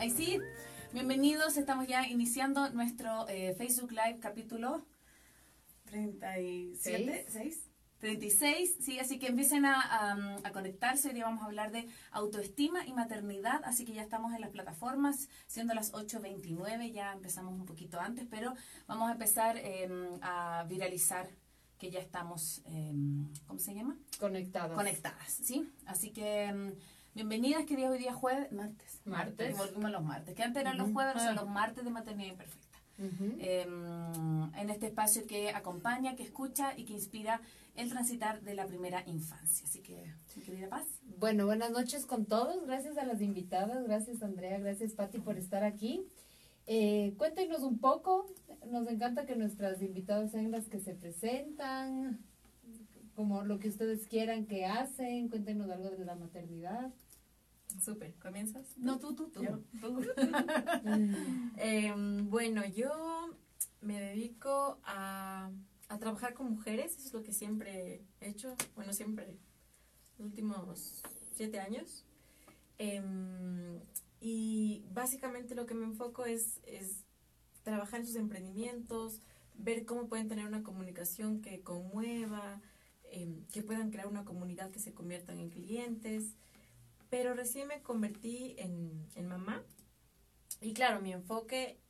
Ahí sí, bienvenidos. Estamos ya iniciando nuestro eh, Facebook Live capítulo 37, 6. 36, sí, así que empiecen a, a, conectarse. Hoy día vamos a hablar de autoestima y maternidad, así que ya estamos en las plataformas, siendo las 8.29, ya empezamos un poquito antes, pero vamos a empezar em, a viralizar que ya estamos, em, ¿cómo se llama? Conectadas. Conectadas, ¿sí? Así que em, bienvenidas, que día hoy día jueves, martes. Martes. volvimos los martes, que antes eran los jueves, ahora son los martes de maternidad imperfecta. en este espacio que acompaña, que escucha y que inspira el transitar de la primera infancia. Así que, querida Paz. Bueno, buenas noches con todos. Gracias a las invitadas. Gracias, Andrea. Gracias, Patti, por estar aquí. Eh, cuéntenos un poco. Nos encanta que nuestras invitadas sean las que se presentan, como lo que ustedes quieran que hacen. Cuéntenos algo de la maternidad. Súper, ¿comienzas? No, tú, tú, tú. Em, bueno, yo me dedico a a trabajar con mujeres, eso es lo que siempre he hecho, bueno, siempre, los últimos siete años. Em, y básicamente lo que me enfoco es, es trabajar en sus emprendimientos, ver cómo pueden tener una comunicación que conmueva, em, que puedan crear una comunidad que se conviertan en clientes. Pero recién me convertí en, en mamá y claro, mi enfoque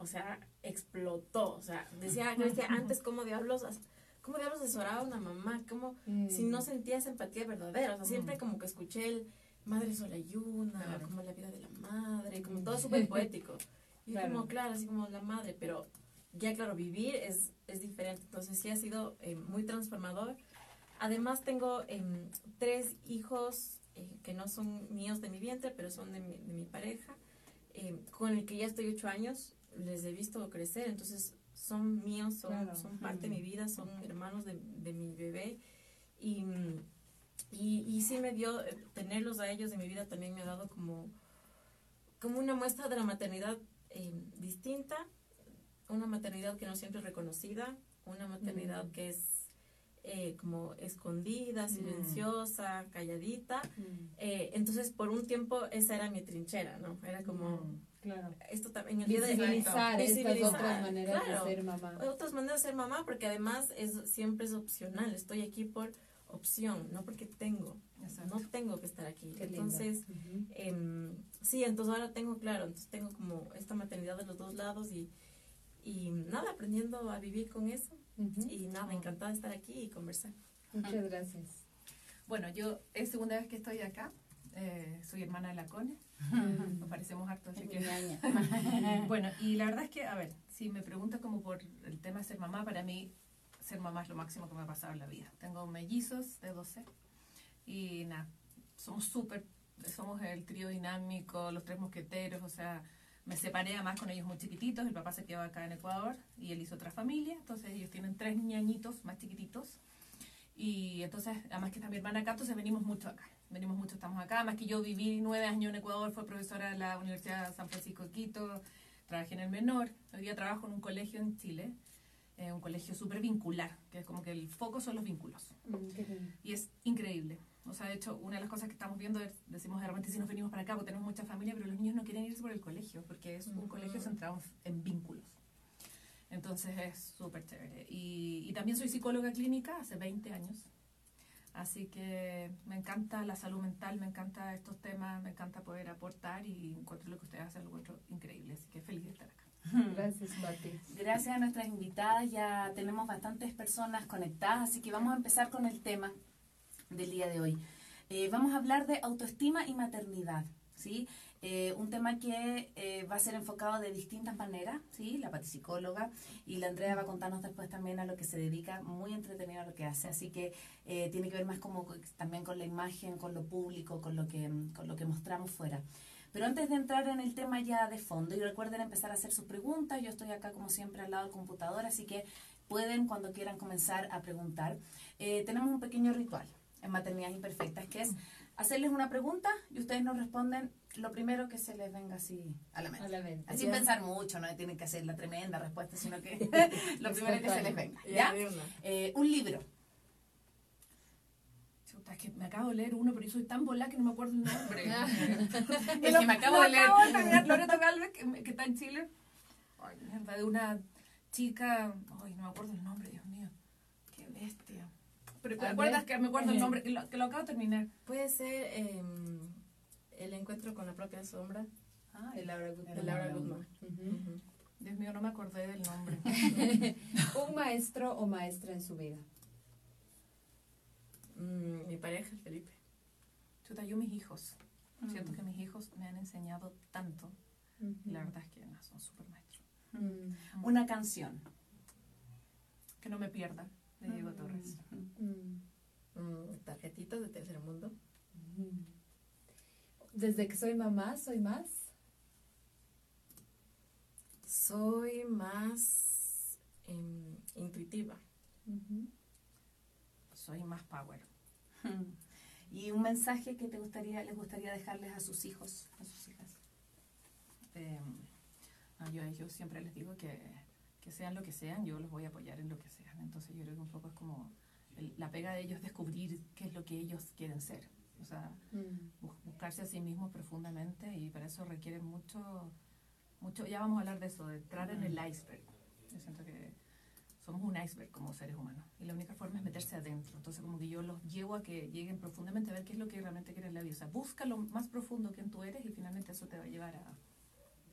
o sea, explotó. O sea, decía, decía antes, ¿cómo diablos, cómo diablos asesoraba a una mamá? ¿Cómo, si no mm. sentía esa empatía verdadera? O sea, siempre mm. como que escuché el madre solayuna, claro. como la vida de la madre, como todo súper poético. Y como, claro, así como la madre, pero ya claro, vivir es, es diferente. Entonces sí ha sido eh, muy transformador. Además tengo em, tres hijos eh, que no son míos de mi vientre, pero son de mi, de mi pareja, em, con el que ya estoy ocho años les he visto crecer, entonces son míos, son, son parte de mi vida, son hermanos de, de mi bebé. Y, y, y, sí me dio, eh, tenerlos a ellos en mi vida también me ha dado como, como una muestra de la maternidad eh, distinta, una maternidad que no siempre es reconocida, una maternidad que es eh, como escondida, silenciosa, calladita. entonces, por un tiempo esa era mi trinchera, ¿no? Era como, Claro. Esto también, el día de visibilizar estas otras maneras de ser mamá. Otras maneras de ser mamá, porque además es siempre es opcional. Estoy aquí por opción, no porque tengo. No tengo que estar aquí. entonces, em, sí, entonces ahora tengo claro, entonces tengo como esta maternidad de los dos lados y, y nada, aprendiendo a vivir con eso. Y nada, encantada de estar aquí y conversar. Muchas gracias. Bueno, yo es segunda vez que estoy acá. Eh, soy hermana de la Cone. Nos parecemos hartos. Así que... bueno, y la verdad es que, a ver, si me pregunta como por el tema de ser mamá, para mí ser mamá es lo máximo que me ha pasado en la vida. Tengo mellizos de 12 y nada, somos súper, somos el trío dinámico, los tres mosqueteros, o sea, me separé además con ellos muy chiquititos, el papá se quedó acá en Ecuador y él hizo otra familia, entonces ellos tienen tres ñañitos más chiquititos y entonces, además que está mi hermana acá, entonces venimos mucho acá venimos mucho, estamos acá. Más que yo viví nueve años en Ecuador, fue profesora de la Universidad de San Francisco de Quito, trabajé en el menor. Hoy día trabajo en un colegio en Chile, eh, un colegio súper vincular, que es como que el foco son los vínculos. Mm, y es increíble. O sea, de hecho, una de las cosas que estamos viendo es, decimos de repente si nos venimos para acá, porque tenemos mucha familia, pero los niños no quieren irse por el colegio, porque es un colegio centrado en vínculos. Entonces es súper chévere. Y, y también soy psicóloga clínica hace 20 años. Así que me encanta la salud mental, me encanta estos temas, me encanta poder aportar y encuentro lo que ustedes hacen, lo encuentro increíble. Así que feliz de estar acá. Gracias, Pati. Gracias a nuestras invitadas, ya tenemos bastantes personas conectadas, así que vamos a empezar con el tema del día de hoy. Eh, vamos a hablar de autoestima y maternidad, ¿sí? Eh, un tema que eh, va a ser enfocado de distintas maneras, ¿sí? La psicóloga y la Andrea va a contarnos después también a lo que se dedica, muy entretenido a lo que hace, así que tiene que ver más como también con la imagen, con lo público, con lo que, con lo que mostramos fuera. Pero antes de entrar en el tema ya de fondo, y recuerden empezar a hacer sus preguntas, yo estoy acá como siempre al lado del computador, así que pueden cuando quieran comenzar a preguntar. tenemos un pequeño ritual en Maternidades Imperfectas, que es hacerles una pregunta y ustedes nos responden lo primero que se les venga así a la mente. Así pensar mucho, no tienen que hacer la tremenda respuesta, sino que lo primero que se les venga. ¿ya? Eh, un libro. Es que me acabo de leer uno, pero yo soy tan volada que no me acuerdo el nombre. Es que me acabo Lo de leer. acabo de terminar, Loreto Galvez, que, que está en Chile. Ay, mierda, de una chica. Ay, no me acuerdo el nombre, Dios mío. Qué bestia. Pero ¿te acuerdas que me acuerdo el nombre? Que lo, que lo acabo de terminar. Puede ser em, el encuentro con la propia sombra De Laura Gutman. de Laura Goodman. Ujú. Ujú. Dios mío, no me acordé del nombre. Un maestro o maestra en su vida. Mm, mi pareja, Felipe. Chuta, yo mis hijos. Mm. Siento que mis hijos me han enseñado tanto. Y la verdad es que no, son súper maestros. Mm. Una canción. Que no me pierda, de Diego. Torres. Mm. Mm, tarjetitas de tercer mundo. Mm. Desde que soy mamá, soy más. Soy más em, intuitiva. Soy más power. Y un mensaje que te gustaría, les gustaría dejarles a sus hijos, a sus hijas. Eh, no, yo a ellos siempre les digo que, que sean lo que sean, yo los voy a apoyar en lo que sean. Entonces yo creo que un poco es como el- la pega de ellos es descubrir qué es lo que ellos quieren ser. O sea, Mm. bus- buscarse a sí mismos profundamente y para eso requiere mucho, mucho, ya vamos a hablar de eso, de entrar en el iceberg. Yo siento que somos un iceberg como seres humanos y la única forma es meterse adentro. Entonces como que yo los llevo a que lleguen profundamente a ver qué es lo que realmente quieren en la vida. O sea, busca lo más profundo que tú eres y finalmente eso te va a llevar a,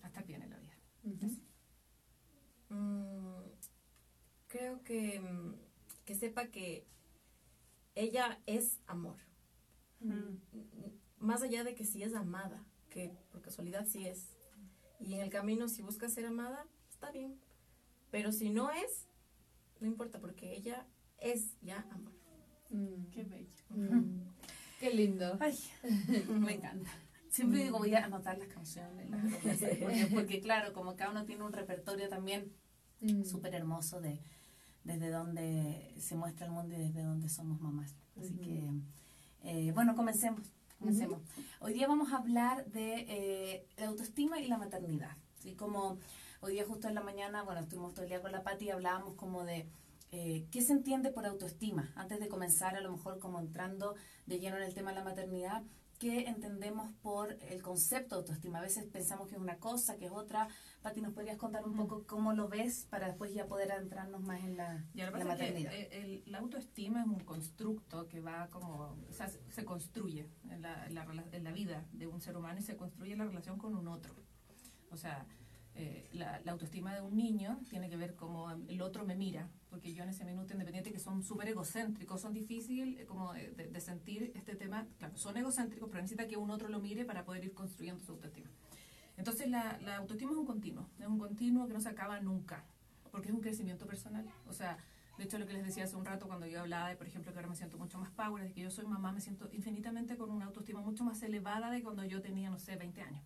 a estar bien en la vida. Ujú. Mm, creo que, mm, que sepa que ella es amor. Mm. Mm, Más allá de que si es amada, que por casualidad sí es. Y en el camino, si busca ser amada, está bien. Pero si no es, no importa, porque ella es ya amor. Mm. Qué bello. Mm. Qué lindo. Ay, me encanta. Siempre digo, voy a anotar las canciones, las porque, porque claro, como cada uno tiene un repertorio también Mm. súper hermoso de desde donde se muestra el mundo y desde donde somos mamás. Así que, eh, bueno, comencemos. comencemos. Hoy día vamos a hablar de eh, la autoestima y la maternidad. ¿sí? Como hoy día justo en la mañana, bueno, estuvimos todo el día con la Pati y hablábamos como de eh, qué se entiende por autoestima. Antes de comenzar, a lo mejor como entrando de lleno en el tema de la maternidad, ¿qué entendemos por el concepto de autoestima? A veces pensamos que es una cosa, que es otra. Pati, ¿nos podrías contar un poco cómo lo ves para después ya poder adentrarnos más en la, Y la es que maternidad? eh, el- la autoestima es un constructo que va como, o sea, se- construye en la, en la en la vida de un ser humano y se construye la relación con un otro. O sea, eh, la, autoestima de un niño tiene que ver como el otro me mira, porque yo en ese minuto independiente que son súper egocéntricos, son difíciles como de, de- de sentir este tema, claro, son egocéntricos, pero necesita que un otro lo mire para poder ir construyendo su autoestima. Entonces la, la autoestima es un continuo, es un continuo que no se acaba nunca, porque es un crecimiento personal. O sea, de hecho lo que les decía hace un rato cuando yo hablaba de, por ejemplo, que ahora me siento mucho más power, de que yo soy mamá, me siento infinitamente con una autoestima mucho más elevada de cuando yo tenía, no sé, 20 años.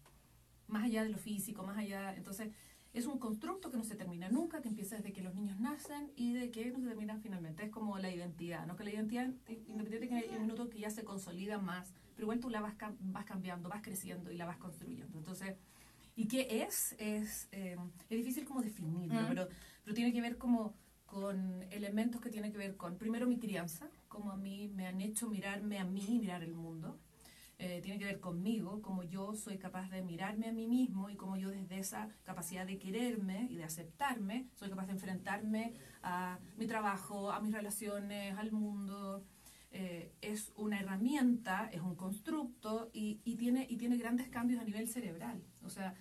Más allá de lo físico, más allá, entonces es un constructo que no se termina nunca, que empieza desde que los niños nacen y de que no se termina finalmente. Es como la identidad, ¿no? Que la identidad, independientemente que hay un minuto que ya se consolida más, pero igual tú la vas, vas cambiando, vas creciendo y la vas construyendo. Entonces, ¿y qué es? Es, eh, es difícil como definirlo, Mm. pero, pero tiene que ver como con elementos que tienen que ver con, primero, mi crianza, como a mí me han hecho mirarme a mí, mirar el mundo. Eh, tiene que ver conmigo, como yo soy capaz de mirarme a mí mismo y como yo desde esa capacidad de quererme y de aceptarme, soy capaz de enfrentarme a mi trabajo, a mis relaciones, al mundo. Eh, es una herramienta, es un constructo y, y tiene, y tiene grandes cambios a nivel cerebral. O sea,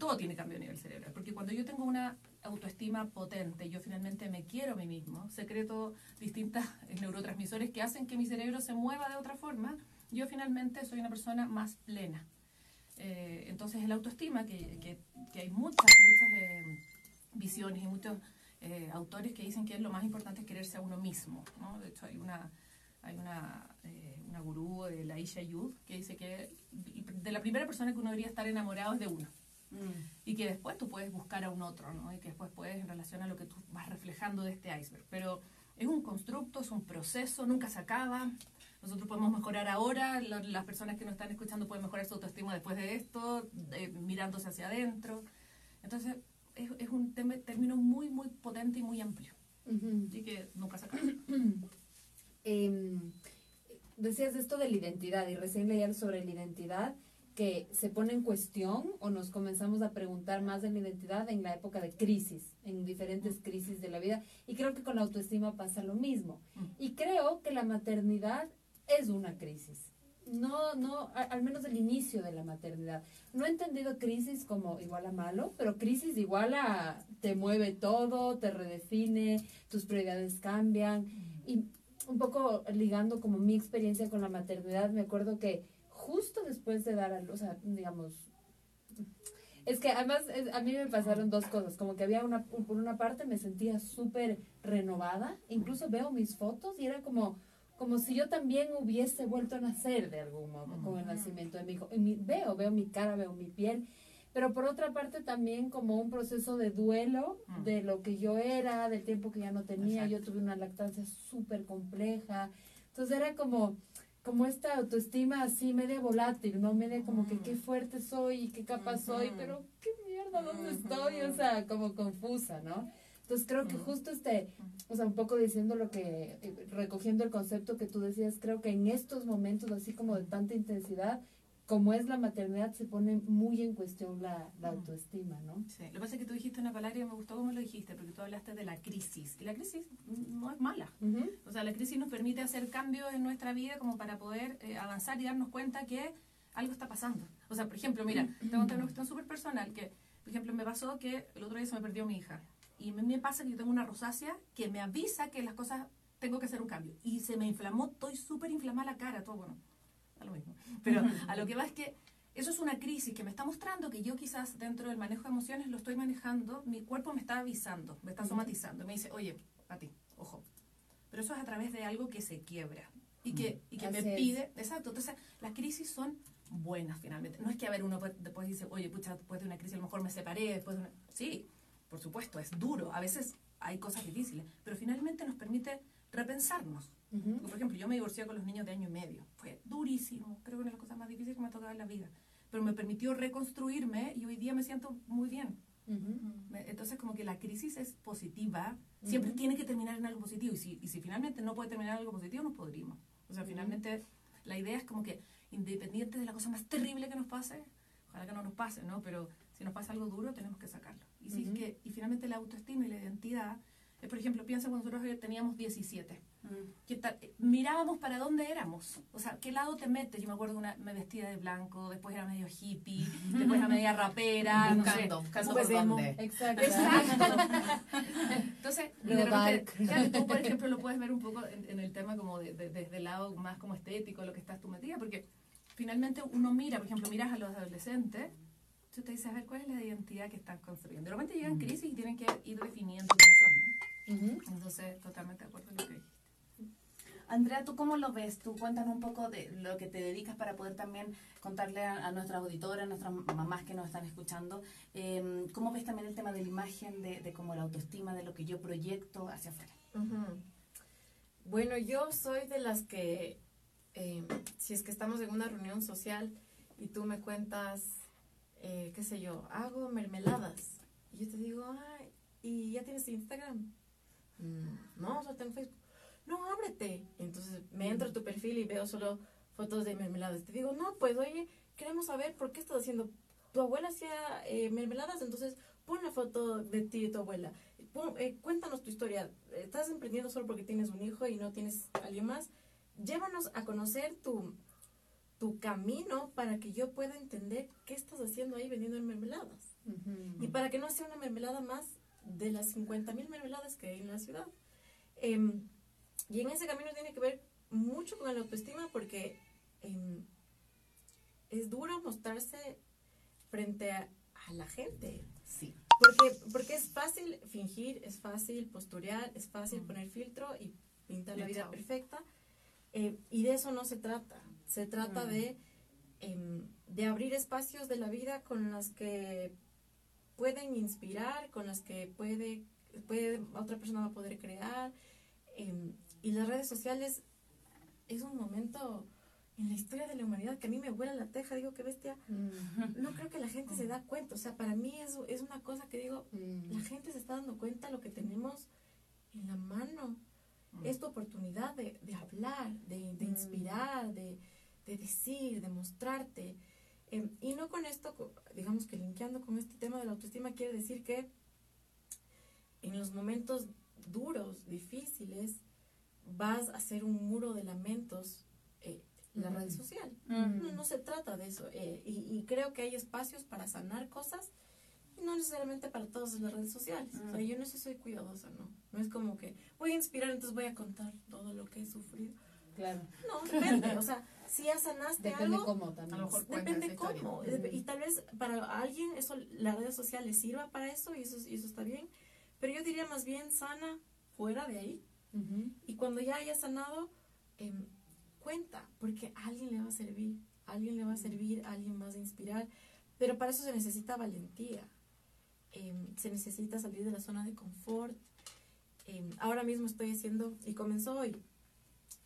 todo tiene cambio a nivel cerebral, porque cuando yo tengo una autoestima potente, yo finalmente me quiero a mí mismo, secreto distintos neurotransmisores que hacen que mi cerebro se mueva de otra forma, yo finalmente soy una persona más plena. Eh, entonces el autoestima, que, que, que hay muchas, muchas eh, visiones y muchos eh, autores que dicen que lo más importante es quererse a uno mismo. ¿no? De hecho hay una, hay una, eh, una gurú de la Isha Yud que dice que de la primera persona que uno debería estar enamorado es de uno Mm. y que después tú puedes buscar a un otro, ¿no? Y que después puedes en relación a lo que tú vas reflejando de este iceberg. Pero es un constructo, es un proceso, nunca se acaba. Nosotros podemos mejorar ahora, la- las personas que nos están escuchando pueden mejorar su autoestima después de esto, eh, mirándose hacia adentro. Entonces, es, es un término muy, muy potente y muy amplio. Ujú. Así que nunca se acaba. Em, decías esto de la identidad y recién leía sobre la identidad que se pone en cuestión o nos comenzamos a preguntar más de la identidad en la época de crisis, en diferentes crisis de la vida. Y creo que con la autoestima pasa lo mismo. Y creo que la maternidad es una crisis. No, no, al menos el inicio de la maternidad. No he entendido crisis como igual a malo, pero crisis igual a te mueve todo, te redefine, tus prioridades cambian. Y un poco ligando como mi experiencia con la maternidad, me acuerdo que justo después de dar a luz, o sea, digamos, es que además a mí me pasaron dos cosas, como que había una, por una parte me sentía súper renovada, incluso veo mis fotos y era como, como si yo también hubiese vuelto a nacer de algún modo con el nacimiento de mi hijo. Y mi, veo, veo mi cara, veo mi piel, pero por otra parte también como un proceso de duelo de lo que yo era, del tiempo que ya no tenía, yo tuve una lactancia súper compleja, entonces era como como esta autoestima así media volátil, ¿no? Media como que qué fuerte soy y qué capaz soy, pero qué mierda, ¿dónde estoy? O sea, como confusa, ¿no? Entonces creo que justo este, o sea, un poco diciendo lo que, eh, recogiendo el concepto que tú decías, creo que en estos momentos así como de tanta intensidad, como es la maternidad, se pone muy en cuestión la, la autoestima, ¿no? Sí, lo que pasa es que tú dijiste una palabra y me gustó cómo lo dijiste, porque tú hablaste de la crisis, y la crisis no es mala. O sea, la crisis nos permite hacer cambios en nuestra vida como para poder eh, avanzar y darnos cuenta que algo está pasando. O sea, por ejemplo, mira, tengo una cuestión súper personal, que, por ejemplo, me pasó que el otro día se me perdió mi hija, y me, me pasa que yo tengo una rosácea que me avisa que las cosas, tengo que hacer un cambio, y se me inflamó, estoy súper inflamada la cara, todo bueno a lo mismo. Pero a lo que va es que eso es una crisis que me está mostrando que yo quizás dentro del manejo de emociones lo estoy manejando, mi cuerpo me está avisando, me está somatizando, me dice, oye, a ti, ojo. Pero eso es a través de algo que se quiebra y que, y que me pide, exacto, entonces las crisis son buenas finalmente. No es que, a ver, uno después dice, oye, pucha, después de una crisis a lo mejor me separé, después de una... Sí, por supuesto, es duro, a veces hay cosas difíciles, pero finalmente nos permite repensarnos por ejemplo, yo me divorcié con los niños de año y medio. Fue durísimo. Creo que una de las cosas más difíciles que me ha tocado en la vida. Pero me permitió reconstruirme y hoy día me siento muy bien. Entonces, como que la crisis es positiva. Siempre tiene que terminar en algo positivo. Y si, y si finalmente no puede terminar en algo positivo, nos podrimos. O sea, finalmente la idea es como que independiente de la cosa más terrible que nos pase, ojalá que no nos pase, ¿no? Pero si nos pasa algo duro, tenemos que sacarlo. Y, si que, y finalmente la autoestima y la identidad por ejemplo, piensa cuando nosotros teníamos 17. Mm. mirábamos para dónde éramos. O sea, ¿qué lado te metes? Yo me acuerdo que una, me vestía de blanco, después era medio hippie, después era media rapera. Buscando, no buscando por dónde. Exacto. Entonces, de repente, tú, por ejemplo, lo puedes ver un poco en, el tema como de, desde el lado más como estético, lo que estás tú metida, porque finalmente uno mira, por ejemplo, miras a los adolescentes, tú te dices, a ver, ¿cuál es la identidad que están construyendo? De repente llegan mm. crisis y tienen que ir definiendo quiénes son, ¿no? Entonces, totalmente de acuerdo con lo que dijiste. Andrea, ¿tú cómo lo ves? Tú cuéntanos un poco de lo que te dedicas para poder también contarle a, a nuestras auditoras, a nuestras mamás que nos están escuchando, em, ¿cómo ves también el tema de la imagen, de, de cómo la autoestima, de lo que yo proyecto hacia afuera? Bueno, yo soy de las que, em, si es que estamos en una reunión social y tú me cuentas, eh, qué sé yo, hago mermeladas, y yo te digo, ay, ¿y ya tienes Instagram? Mm, no, solo tengo Facebook. No, ábrete. Entonces me entro a tu perfil y veo solo fotos de mermeladas. Te digo, no, pues oye, queremos saber por qué estás haciendo. Tu abuela hacía eh, mermeladas, entonces pon una foto de ti y tu abuela. Eh, cuéntanos tu historia. ¿Estás emprendiendo solo porque tienes un hijo y no tienes alguien más? Llévanos a conocer tu, tu camino para que yo pueda entender qué estás haciendo ahí vendiendo mermeladas. Y para que no sea una mermelada más de las 50.000 mermeladas que hay en la ciudad. Em, y en ese camino tiene que ver mucho con la autoestima porque em, es duro mostrarse frente a, la gente. Sí. Porque, porque es fácil fingir, es fácil posturear, es fácil poner filtro y pintar la vida perfecta. Eh, y de eso no se trata. Se trata de, em, de abrir espacios de la vida con las que pueden inspirar, con las que puede, puede otra persona va a poder crear. Em, y las redes sociales es un momento en la historia de la humanidad que a mí me vuela la teja, digo que bestia, mm. no creo que la gente se da cuenta, o sea, para mí es, es una cosa que digo, mm. la gente se está dando cuenta de lo que tenemos en la mano. es tu oportunidad de, de hablar, de, de Mm. inspirar, de, de decir, de mostrarte. Em, y no con esto, digamos que linkeando con este tema de la autoestima, quiere decir que en los momentos duros, difíciles, vas a hacer un muro de lamentos eh, la Ujú. red social. Mm. No, no se trata de eso. eh, y, y creo que hay espacios para sanar cosas y no necesariamente para todas las redes sociales. O sea, yo no sé, soy cuidadosa, ¿no? No es como que voy a inspirar, entonces voy a contar todo lo que he sufrido. Claro. No, depende. o sea, si ya sanaste Depende algo, cómo también. A lo mejor depende historia. cómo. Dep- Y tal vez para alguien eso la red social le sirva para eso y eso, y eso está bien. Pero yo diría más bien sana fuera de ahí. Ujú. Y cuando ya haya sanado, em, cuenta, porque a alguien le va a servir, a alguien le va a servir, a alguien vas a inspirar, pero para eso se necesita valentía, Em, se necesita salir de la zona de confort. Em, ahora mismo estoy haciendo, y comenzó hoy,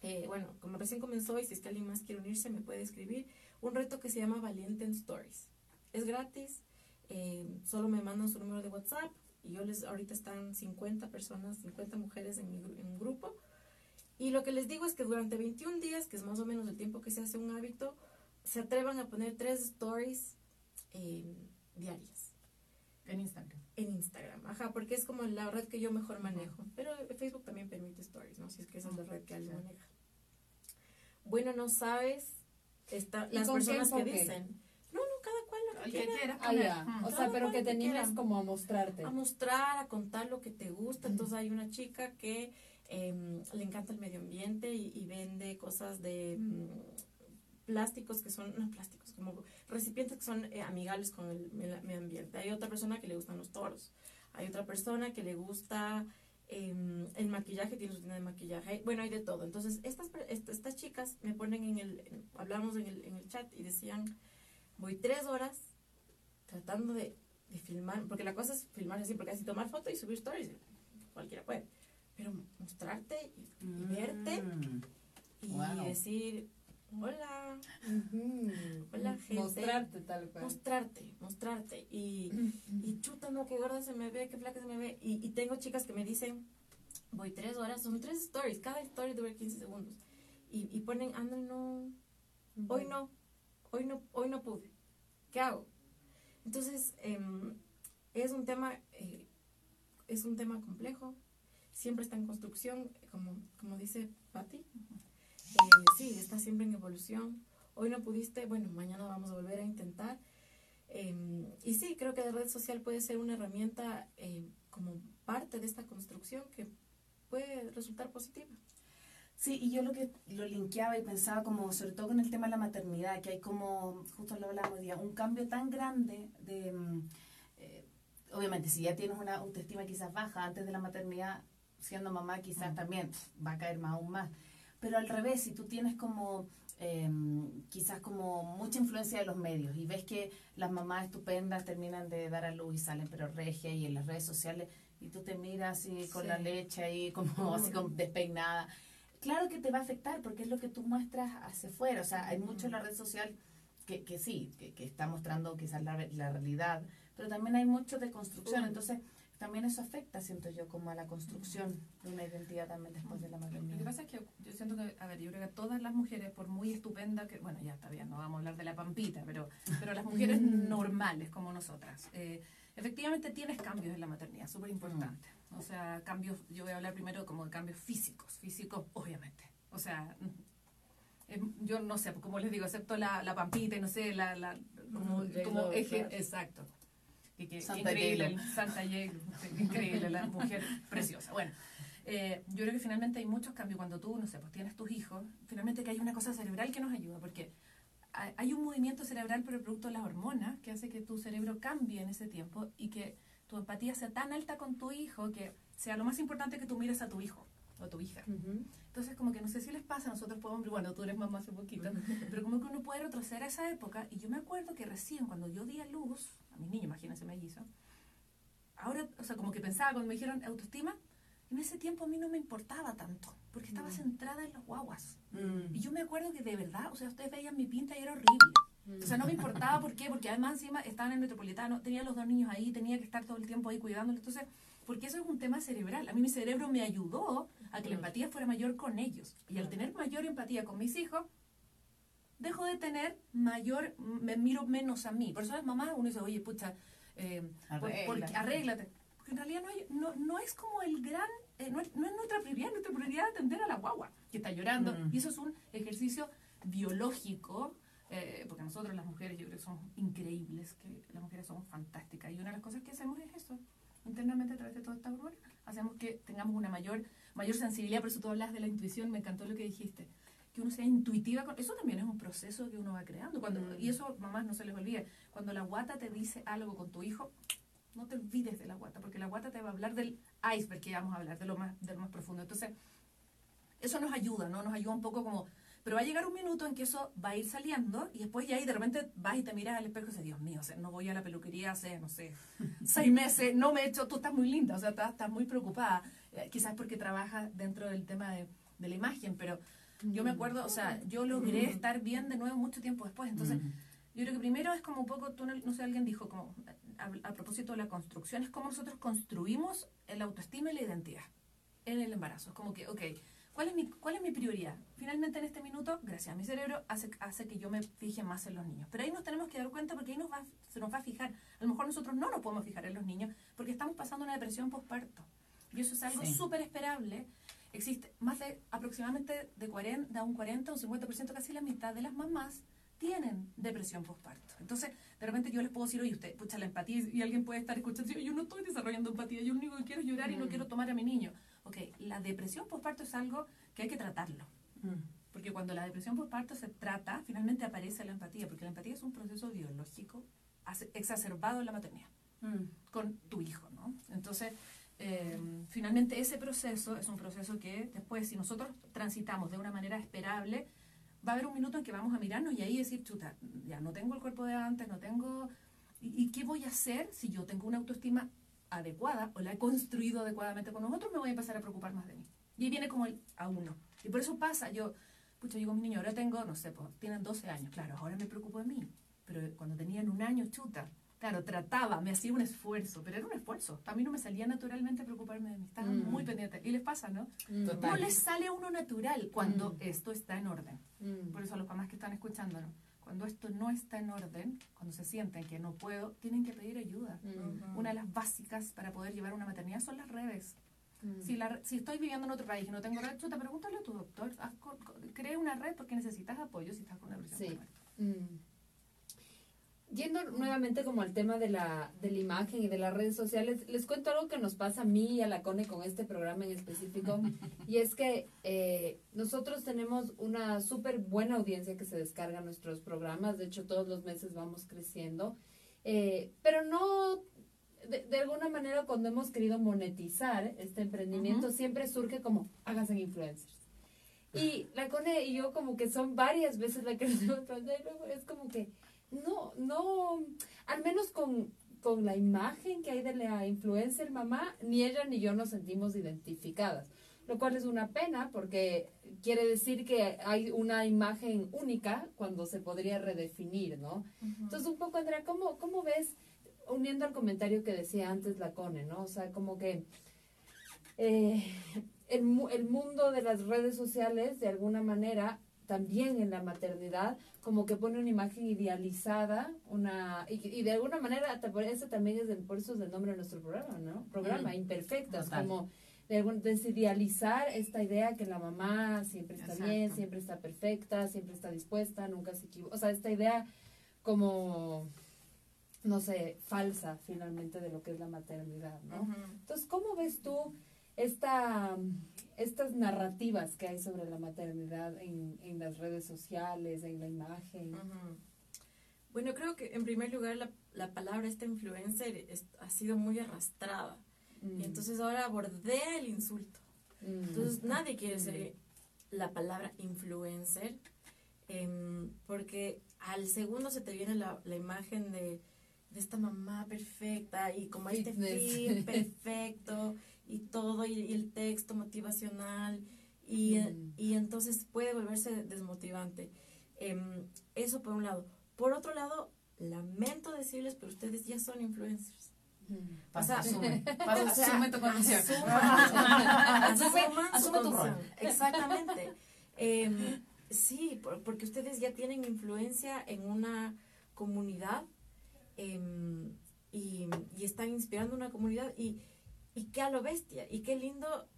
eh, bueno, como recién comenzó, y si es que alguien más quiere unirse, me puede escribir, un reto que se llama Valiente en Stories. Es gratis, em, solo me mandan su número de WhatsApp, y yo les, ahorita están 50 personas, 50 mujeres en, mi, en un grupo, y lo que les digo es que durante 21 días, que es más o menos el tiempo que se hace un hábito, se atrevan a poner tres stories em, diarias En Instagram. en Instagram. Ajá, porque es como la red que yo mejor manejo. Pero Facebook también permite stories, ¿no? Si es que esa es la red que alguien maneja. Bueno, no sabes, está, ¿Y las qué personas que dicen, no, no, cada cual lo que que quiera. Ah. Mm. O sea, pero que te animes como a mostrarte. a mostrar, a contar lo que te gusta. Entonces hay una chica que em, le encanta el medio ambiente y, y vende cosas de mm, plásticos que son, no plásticos, como recipientes que son eh, amigables con el me- medio ambiente. Hay otra persona que le gustan los toros. Hay otra persona que le gusta em, el maquillaje, tiene su tienda de maquillaje. Bueno, hay de todo. Entonces estas, estas chicas me ponen en el, hablamos en el, en el chat y decían, voy tres horas tratando de de filmar, porque la cosa es filmar así, porque así tomar foto y subir stories, cualquiera puede, pero mostrarte y, y verte Mm. y Wow. decir, hola. Hola, gente. Mostrarte tal cual. mostrarte, mostrarte, y, y chuta, no, qué gorda se me ve, qué flaca se me ve, y, y tengo chicas que me dicen, voy tres horas, son tres stories, cada story dura 15 segundos, y, y ponen, anda, no, hoy no, hoy no, hoy no pude, ¿qué hago? Entonces, em, es un tema, eh, es un tema complejo, siempre está en construcción, como, como dice Patti, Eh, sí, está siempre en evolución, hoy no pudiste, bueno, mañana vamos a volver a intentar, Em, y sí, creo que la red social puede ser una herramienta eh, como parte de esta construcción que puede resultar positiva. Sí, y yo lo que lo linkeaba y pensaba como, sobre todo con el tema de la maternidad, que hay como, justo lo hablábamos hoy día, un cambio tan grande de, mm, eh, obviamente, si ya tienes una autoestima quizás baja antes de la maternidad, siendo mamá quizás también va a caer más aún más. Pero al revés, si tú tienes como, eh, quizás como mucha influencia de los medios y ves que las mamás estupendas terminan de dar a luz y salen pero regia y en las redes sociales y tú te miras así con Sí. la leche ahí como así como despeinada claro que te va a afectar porque es lo que tú muestras hacia afuera. O sea, hay mucho en la red social que, que sí, que, que está mostrando quizás la, la realidad, pero también hay mucho de construcción. Entonces, también eso afecta, siento yo, como a la construcción de una identidad también después de la Lo que maternidad. pasa es que yo siento que, a ver, yo creo que todas las mujeres, por muy estupenda que, bueno, ya está bien, no vamos a hablar de la pampita, pero, pero las mujeres normales como nosotras, eh, efectivamente tienes cambios en la maternidad, súper importante. O sea, cambios, yo voy a hablar primero como de cambios físicos, físicos, obviamente. O sea, es- yo no sé, como les digo, excepto la, la pampita y no sé, la, la como, eje, exacto. Que, Santa increíble, Santa sí, increíble, la mujer preciosa. Bueno, eh, yo creo que finalmente hay muchos cambios cuando tú, no sé, pues tienes tus hijos, finalmente que hay una cosa cerebral que nos ayuda, porque hay un movimiento cerebral por el producto de las hormonas que hace que tu cerebro cambie en ese tiempo y que tu empatía sea tan alta con tu hijo que sea lo más importante que tú mires a tu hijo o tu hija. Entonces, como que no sé si les pasa, nosotros podemos, bueno, tú eres mamá hace poquito, pero como que uno puede retroceder a esa época. Y yo me acuerdo que recién, cuando yo di a luz, a mis niños, imagínense, mellizo, ahora, o sea, como que pensaba cuando me dijeron autoestima, en ese tiempo a mí no me importaba tanto, porque estaba Mm. centrada en los guaguas. Mm. Y yo me acuerdo que de verdad, o sea, ustedes veían mi pinta y era horrible. O sea, no me importaba por qué, porque además encima estaba en el metropolitano, tenía los dos niños ahí, tenía que estar todo el tiempo ahí cuidándolos. Entonces, porque eso es un tema cerebral. A mí mi cerebro me ayudó a que la empatía fuera mayor con ellos. Y al tener mayor empatía con mis hijos, dejo de tener mayor, me miro menos a mí. Por eso las mamás, uno dice, oye, pucha, eh, porque, arréglate. Porque en realidad no, hay, no, no, es como el gran, eh, no, es, nuestra prioridad, nuestra prioridad es atender a la guagua que está llorando. Mm. Y eso es un ejercicio biológico, eh, porque nosotros las mujeres yo creo que somos increíbles, que las mujeres somos fantásticas. Y una de las cosas que hacemos es eso, internamente a través de toda esta hormona, hacemos que tengamos una mayor, mayor sensibilidad. Por eso tú hablas de la intuición, me encantó lo que dijiste que uno sea intuitiva. Con, eso también es un proceso que uno va creando. Cuando, mm. Y eso, mamás, no se les olvide. Cuando la guata te dice algo con tu hijo, no te olvides de la guata, porque la guata te va a hablar del iceberg que vamos a hablar, de lo más, de lo más profundo. Entonces, eso nos ayuda, ¿no? Nos ayuda un poco como... Pero va a llegar un minuto en que eso va a ir saliendo y después ya ahí de repente vas y te miras al espejo y dices, Dios mío, o sea, no voy a la peluquería hace, no sé, seis meses, no me he hecho, tú estás muy linda, o sea, estás, estás muy preocupada. Eh, quizás porque trabajas dentro del tema de, de la imagen, pero yo me acuerdo, o sea, yo logré estar bien de nuevo mucho tiempo después. Entonces, yo creo que primero es como un poco, tú no, sé, alguien dijo, como a, propósito de la construcción, es como nosotros construimos el autoestima y la identidad en el embarazo. Es como que, ok, ¿cuál es mi, cuál es mi prioridad? Finalmente en este minuto, gracias a mi cerebro, hace, hace que yo me fije más en los niños. Pero ahí nos tenemos que dar cuenta porque ahí nos va, se nos va a fijar. A lo mejor nosotros no nos podemos fijar en los niños porque estamos pasando una depresión postparto. Y eso es algo súper esperable existe más de aproximadamente de 40, de un 40 o un 50%, casi la mitad de las mamás tienen depresión postparto. Entonces, de repente yo les puedo decir, oye, usted, pucha, la empatía, y alguien puede estar escuchando, yo no estoy desarrollando empatía, yo lo único que quiero es llorar y no mm. quiero tomar a mi niño. Ok, la depresión postparto es algo que hay que tratarlo. Mm. Porque cuando la depresión postparto se trata, finalmente aparece la empatía, porque la empatía es un proceso biológico exacerbado en la maternidad, mm. con tu hijo, ¿no? Entonces, eh, finalmente ese proceso es un proceso que después, si nosotros transitamos de una manera esperable, va a haber un minuto en que vamos a mirarnos y ahí decir, chuta, ya no tengo el cuerpo de antes, no tengo... ¿Y, qué voy a hacer si yo tengo una autoestima adecuada o la he construido adecuadamente con nosotros? Me voy a empezar a preocupar más de mí. Y ahí viene como el a uno. Y por eso pasa, yo, pucha, digo, mi niño, ahora tengo, no sé, pues, tienen 12 años, claro, ahora me preocupo de mí. Pero cuando tenían un año, chuta, Claro, trataba, me hacía un esfuerzo, pero era un esfuerzo. A mí no me salía naturalmente preocuparme de mí, estaba mm. muy pendiente. Y les pasa, ¿no? Mm. No les sale a uno natural cuando mm. esto está en orden. Por eso a los mamás que están escuchándonos, cuando esto no está en orden, cuando se sienten que no puedo, tienen que pedir ayuda. Una de las básicas para poder llevar una maternidad son las redes. Si, la, si estoy viviendo en otro país y no tengo red, chuta, pregúntale a tu doctor. cree una red porque necesitas apoyo si estás con una depresión. Sí. Yendo nuevamente como al tema de la, de la imagen y de las redes sociales, les cuento algo que nos pasa a mí y a la CONE con este programa en específico, y es que eh, nosotros tenemos una súper buena audiencia que se descarga nuestros programas, de hecho todos los meses vamos creciendo, eh, pero no, de, de, alguna manera cuando hemos querido monetizar este emprendimiento, siempre surge como, háganse influencers. Y la CONE y yo como que son varias veces la que nos es como que no, no, al menos con, con la imagen que hay de la influencer mamá, ni ella ni yo nos sentimos identificadas. Lo cual es una pena porque quiere decir que hay una imagen única cuando se podría redefinir, ¿no? Entonces, un poco, Andrea, ¿cómo, ¿cómo ves, uniendo al comentario que decía antes la Cone, ¿no? O sea, como que eh, el, el mundo de las redes sociales, de alguna manera, también en la maternidad, como que pone una imagen idealizada, una y, de alguna manera, ese también es el, por eso es el nombre de nuestro programa, ¿no? Programa, imperfectas, como de, desidealizar esta idea que la mamá siempre está bien, siempre está perfecta, siempre está dispuesta, nunca se equivoca, o sea, esta idea como no sé, falsa finalmente de lo que es la maternidad, ¿no? Entonces, ¿cómo ves tú esta estas narrativas que hay sobre la maternidad en, en las redes sociales, en la imagen. Bueno, creo que en primer lugar la, la palabra esta influencer ha sido muy arrastrada. Y mm. entonces ahora abordé el insulto. Mm. Entonces nadie quiere ser la palabra influencer em, porque al segundo se te viene la, la imagen de, de, esta mamá perfecta y como este film perfecto y todo, y, el texto motivacional, y, y, entonces puede volverse desmotivante. Em, eso por un lado. Por otro lado, lamento decirles, pero ustedes ya son influencers. Pasa, asume, pasa, o sea, asume tu condición. Asume, asume tu rol. Exactamente. Eh, sí, por, porque ustedes ya tienen influencia en una comunidad eh, y, y, están inspirando una comunidad y, y qué a lo bestia y qué lindo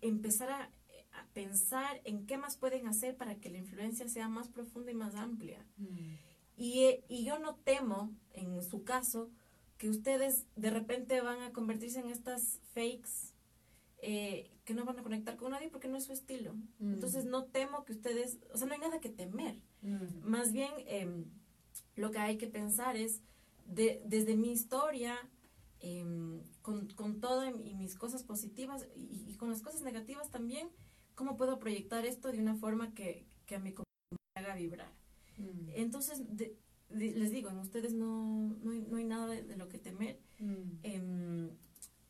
empezar a, a, pensar en qué más pueden hacer para que la influencia sea más profunda y más amplia. Mm. Y, y yo no temo, en su caso, que ustedes de repente van a convertirse en estas fakes eh, que no van a conectar con nadie porque no es su estilo. Mm. Entonces no temo que ustedes, o sea, no hay nada que temer. Mm. Más bien eh, lo que hay que pensar es, de, desde mi historia, eh, con, con todo y mis cosas positivas y, y, con las cosas negativas también, cómo puedo proyectar esto de una forma que, que a mi comunidad haga vibrar. Mm. Entonces, de, les digo, en ustedes no, no, hay, no hay nada de, de, lo que temer. Mm. Eh,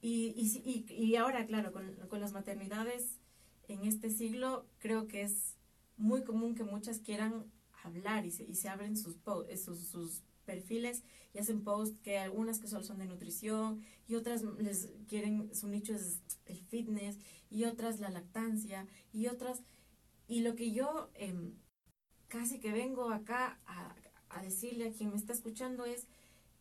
y, y, y, ahora, claro, con, con, las maternidades en este siglo, creo que es muy común que muchas quieran hablar y se, y se abren sus, sus, sus perfiles y hacen posts que algunas que solo son de nutrición y otras les quieren, su nicho es el fitness y otras la lactancia y otras, y lo que yo eh, casi que vengo acá a, a decirle a quien me está escuchando es,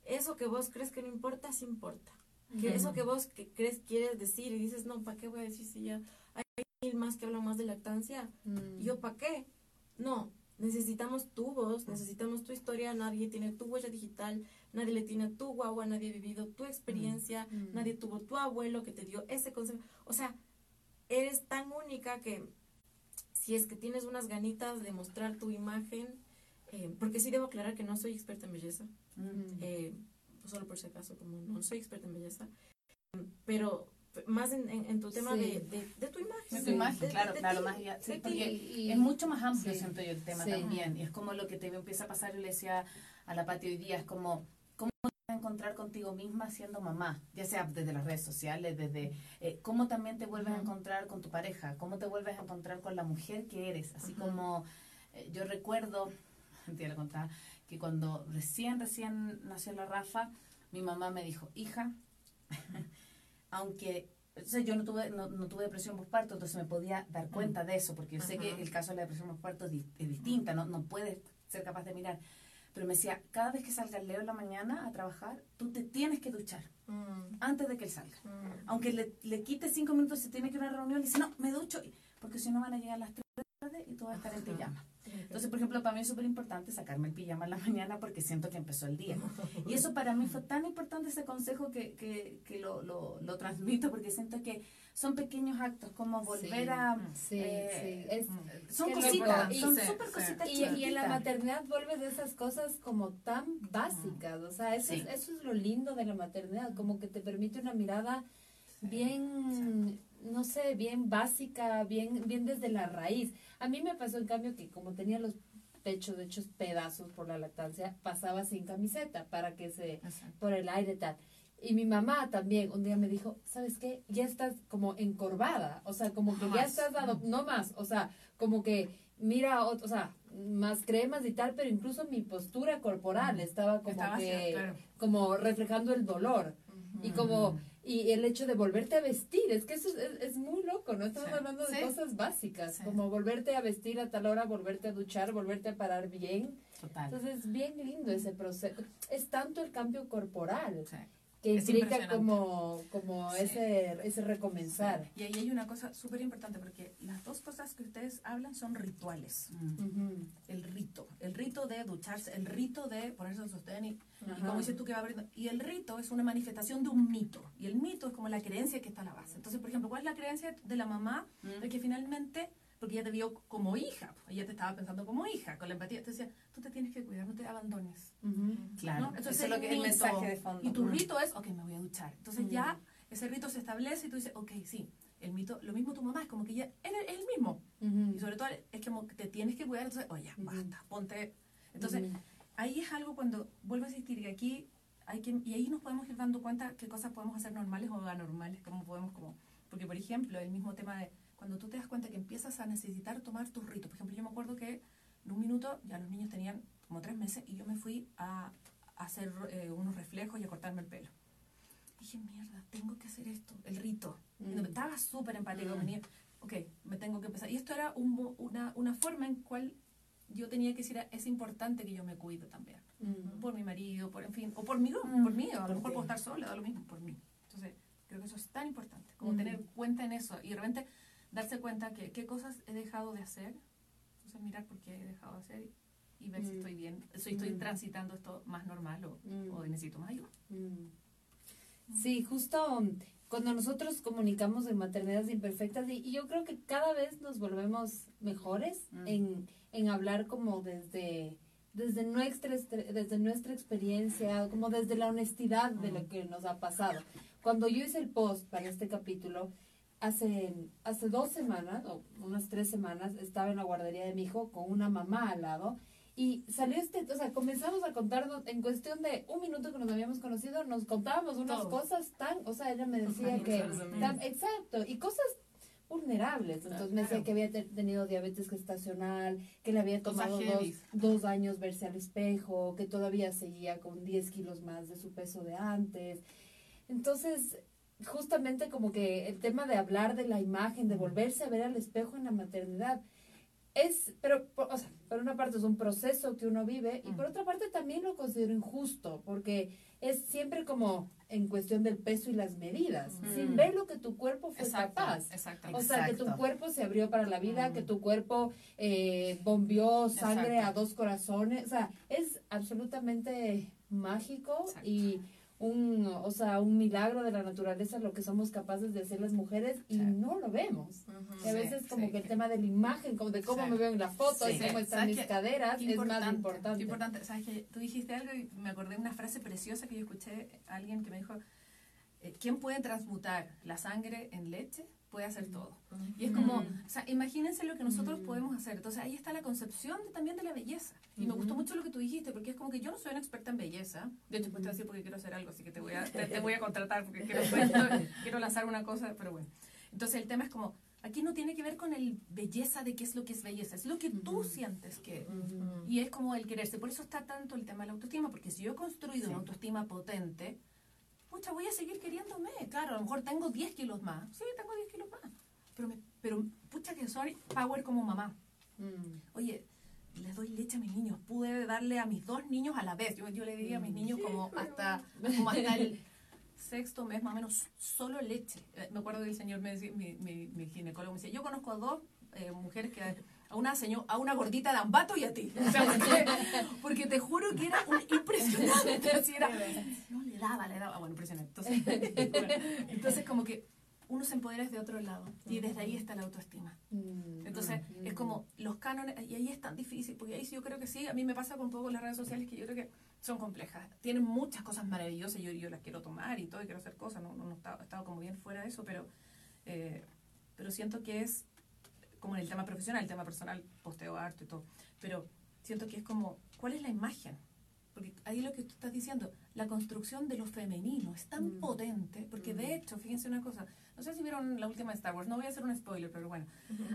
eso que vos crees que no importa, sí importa. Que uh -huh. eso que vos que crees quieres decir y dices, no, ¿para qué voy a decir si ya hay mil más que hablan más de lactancia? Mm. ¿Yo para qué? No, necesitamos tu voz, necesitamos tu historia, nadie tiene tu huella digital, nadie le tiene tu guagua, nadie ha vivido tu experiencia, mm. nadie tuvo tu abuelo que te dio ese consejo. O sea, eres tan única que si es que tienes unas ganitas de mostrar tu imagen, eh, porque sí debo aclarar que no soy experta en belleza, mm eh, solo por si acaso, como no soy experta en belleza, pero más en, en, en tu tema sí. de, de, de, tu imagen. De tu imagen, de, claro, claro, más allá. Sí, porque y, es mucho más amplio, siento yo, el tema también. Y es como lo que te empieza a pasar, yo le decía a la Pati hoy día, es como, ¿cómo te vas a encontrar contigo misma siendo mamá? Ya sea desde las redes sociales, desde eh, cómo también te vuelves uh -huh. a encontrar con tu pareja, cómo te vuelves a encontrar con la mujer que eres. Así uh -huh. como eh, yo recuerdo, te lo contaba, que cuando recién, recién nació la Rafa, mi mamá me dijo, hija, aunque o sea, yo no tuve, no, no, tuve depresión postparto, entonces me podía dar cuenta de eso, porque yo sé que el caso de la depresión postparto es, es distinta, no, no puedes ser capaz de mirar. Pero me decía, cada vez que salga el Leo en la mañana a trabajar, tú te tienes que duchar mm. antes de que él salga. Mm. Aunque le, le quite cinco minutos, se tiene que ir a una reunión, y dice, no, me ducho, porque si no van a llegar las tres tarde y tú vas a estar en pijama. Entonces, por ejemplo, para mí es súper importante sacarme el pijama en la mañana porque siento que empezó el día. Y eso para mí fue tan importante ese consejo que, que, que lo, lo, lo, transmito porque siento que son pequeños actos como volver sí, a... Sí, eh, sí. Es, son cositas, son sí, súper cositas y, y, en la maternidad vuelves de esas cosas como tan básicas. O sea, eso, es, eso es lo lindo de la maternidad, como que te permite una mirada bien no sé, bien básica, bien, bien desde la raíz. A mí me pasó en cambio que como tenía los pechos hechos pedazos por la lactancia, pasaba sin camiseta para que se, Exacto. por el aire tal. Y mi mamá también un día me dijo, ¿sabes qué? Ya estás como encorvada, o sea, como que ya estás dado, no más, o sea, como que mira, o, o sea, más cremas y tal, pero incluso mi postura corporal estaba como estaba que, claro. como reflejando el dolor. Uh -huh. Y como y el hecho de volverte a vestir, es que eso es, es muy loco, ¿no? Estamos sí, hablando de sí. cosas básicas, sí. como volverte a vestir a tal hora, volverte a duchar, volverte a parar bien. Total. Entonces, bien lindo ese proceso. Es tanto el cambio corporal. Que es implica como, como ese, ese recomenzar. Y ahí hay una cosa súper importante, porque las dos cosas que ustedes hablan son rituales. Uh -huh. El rito, el rito de ducharse, el rito de ponerse en sostén y, y como dices tú que va abriendo. Y el rito es una manifestación de un mito. Y el mito es como la creencia que está a la base. Entonces, por ejemplo, ¿cuál es la creencia de la mamá? Uh -huh. De que finalmente, porque ella te vio como hija, ella te estaba pensando como hija, con la empatía, te decía, tú te tienes que cuidar, no te abandones. Uh -huh. Claro, ¿no? Entonces, eso es lo que es el mensaje de fondo. Y tu rito es, ok, me voy a duchar. Entonces ya ese rito se establece y tú dices, ok, sí, el mito, lo mismo tu mamá, es como que ella es el, el mismo. Y sobre todo es como que te tienes que cuidar, entonces, oye, basta, ponte. Entonces, ahí es algo cuando vuelvo a insistir que aquí hay que, y ahí nos podemos ir dando cuenta qué cosas podemos hacer normales o anormales, cómo podemos como, porque por ejemplo, el mismo tema de cuando tú te das cuenta que empiezas a necesitar tomar tus ritos, por ejemplo, yo me acuerdo que en un minuto ya los niños tenían como tres meses y yo me fui a, a hacer eh, unos reflejos y a cortarme el pelo. dije, mierda, tengo que hacer esto, el rito. Mm. Estaba súper empática Mm. ella. Ok, me tengo que empezar. Y esto era un una, una forma en cual yo tenía que decir, es importante que yo me cuido también. Mm. Por mi marido, por, en fin, o por mí, Mm, por mí, a lo mejor puedo estar sola, da lo mismo, por mí. Entonces, creo que eso es tan importante, como Mm. tener cuenta en eso y de repente darse cuenta que qué cosas he dejado de hacer, entonces mirar por qué he dejado de hacer y ver si Mm. estoy bien, si estoy Mm. transitando esto más normal o, Mm. o necesito más ayuda. Mm. Sí, justo cuando nosotros comunicamos de maternidades imperfectas, y, y yo creo que cada vez nos volvemos mejores Mm. en, en hablar como desde, desde, nuestra, desde nuestra experiencia, como desde la honestidad de lo que nos ha pasado. Cuando yo hice el post para este capítulo, hace, hace dos semanas, o unas tres semanas, estaba en la guardería de mi hijo con una mamá al lado. Y salió este, o sea, comenzamos a contarnos, en cuestión de un minuto que nos habíamos conocido, nos contábamos unas Todo. cosas tan, o sea, ella me decía que, tan- exacto, y cosas vulnerables. Entonces me decía que había te- tenido diabetes gestacional, que le había tomado dos, dos años verse al espejo, que todavía seguía con 10 kilos más de su peso de antes. Entonces, justamente como que el tema de hablar de la imagen, de volverse a ver al espejo en la maternidad, es, pero, por, o sea, por una parte es un proceso que uno vive y por Mm. otra parte también lo considero injusto, porque es siempre como en cuestión del peso y las medidas, Mm. sin ver lo que tu cuerpo fue capaz. exacto. O sea, que tu cuerpo se abrió para la vida, Mm. que tu cuerpo eh, bombeó sangre Exacto. a dos corazones. O sea, es absolutamente mágico Exacto. y un, o sea, un milagro de la naturaleza lo que somos capaces de hacer las mujeres y Sí. no lo vemos. Y a Sí, veces como sí, que el tema de la imagen, como de cómo Sí. me veo en la foto Sí. y cómo están ¿Sabes mis caderas, Qué es más importante. Qué importante. Sabes que tú dijiste algo y me acordé de una frase preciosa que yo escuché a alguien que me dijo, eh, ¿quién puede transmutar la sangre en leche? Puede hacer todo. Y es como, o sea, imagínense lo que nosotros podemos hacer. Entonces ahí está la concepción de- también de la belleza. Y me gustó mucho lo que tú dijiste, porque es como que yo no soy una experta en belleza. De hecho, pues te voy a decir porque quiero hacer algo, así que te voy a, te, te voy a contratar porque quiero, quiero lanzar una cosa, pero bueno. Entonces el tema es como, aquí no tiene que ver con el belleza de qué es lo que es belleza, es lo que tú Ujú. sientes que, Ujú. y es como el quererse. Por eso está tanto el tema de la autoestima, porque si yo he construido Sí. una autoestima potente, pucha, voy a seguir queriéndome. Claro, a lo mejor tengo 10 kilos más. Sí, tengo 10 kilos más. Pero, me, pero pucha que soy power como mamá. Mm. Oye, le doy leche a mis niños. Pude darle a mis dos niños a la vez. Yo, yo le di a mis niños como hasta, como hasta el sexto mes más o menos solo leche. Eh, me acuerdo que el señor me decía, mi, mi, mi ginecólogo me decía, yo conozco a dos eh, mujeres que a una señor, a una gordita de ambato y a ti. O sea, porque, porque te juro que era un impresionante. Así era, no le daba, le daba. Bueno, impresionante. Entonces, bueno, entonces como que uno se empodera desde otro lado y desde ahí está la autoestima. Mm. Entonces, es como los cánones, y ahí es tan difícil, porque ahí sí yo creo que sí, a mí me pasa con poco las redes sociales que yo creo que son complejas. Tienen muchas cosas maravillosas, yo, yo las quiero tomar y todo, y quiero hacer cosas, no, no, no he estado, he estado como bien fuera de eso, pero, eh, pero siento que es como en el tema profesional, el tema personal, posteo harto y todo, pero siento que es como, ¿cuál es la imagen? Porque ahí lo que tú estás diciendo, la construcción de lo femenino es tan Mm. potente, porque Mm. de hecho, fíjense una cosa, no sé si vieron la última de Star Wars, no voy a hacer un spoiler, pero bueno,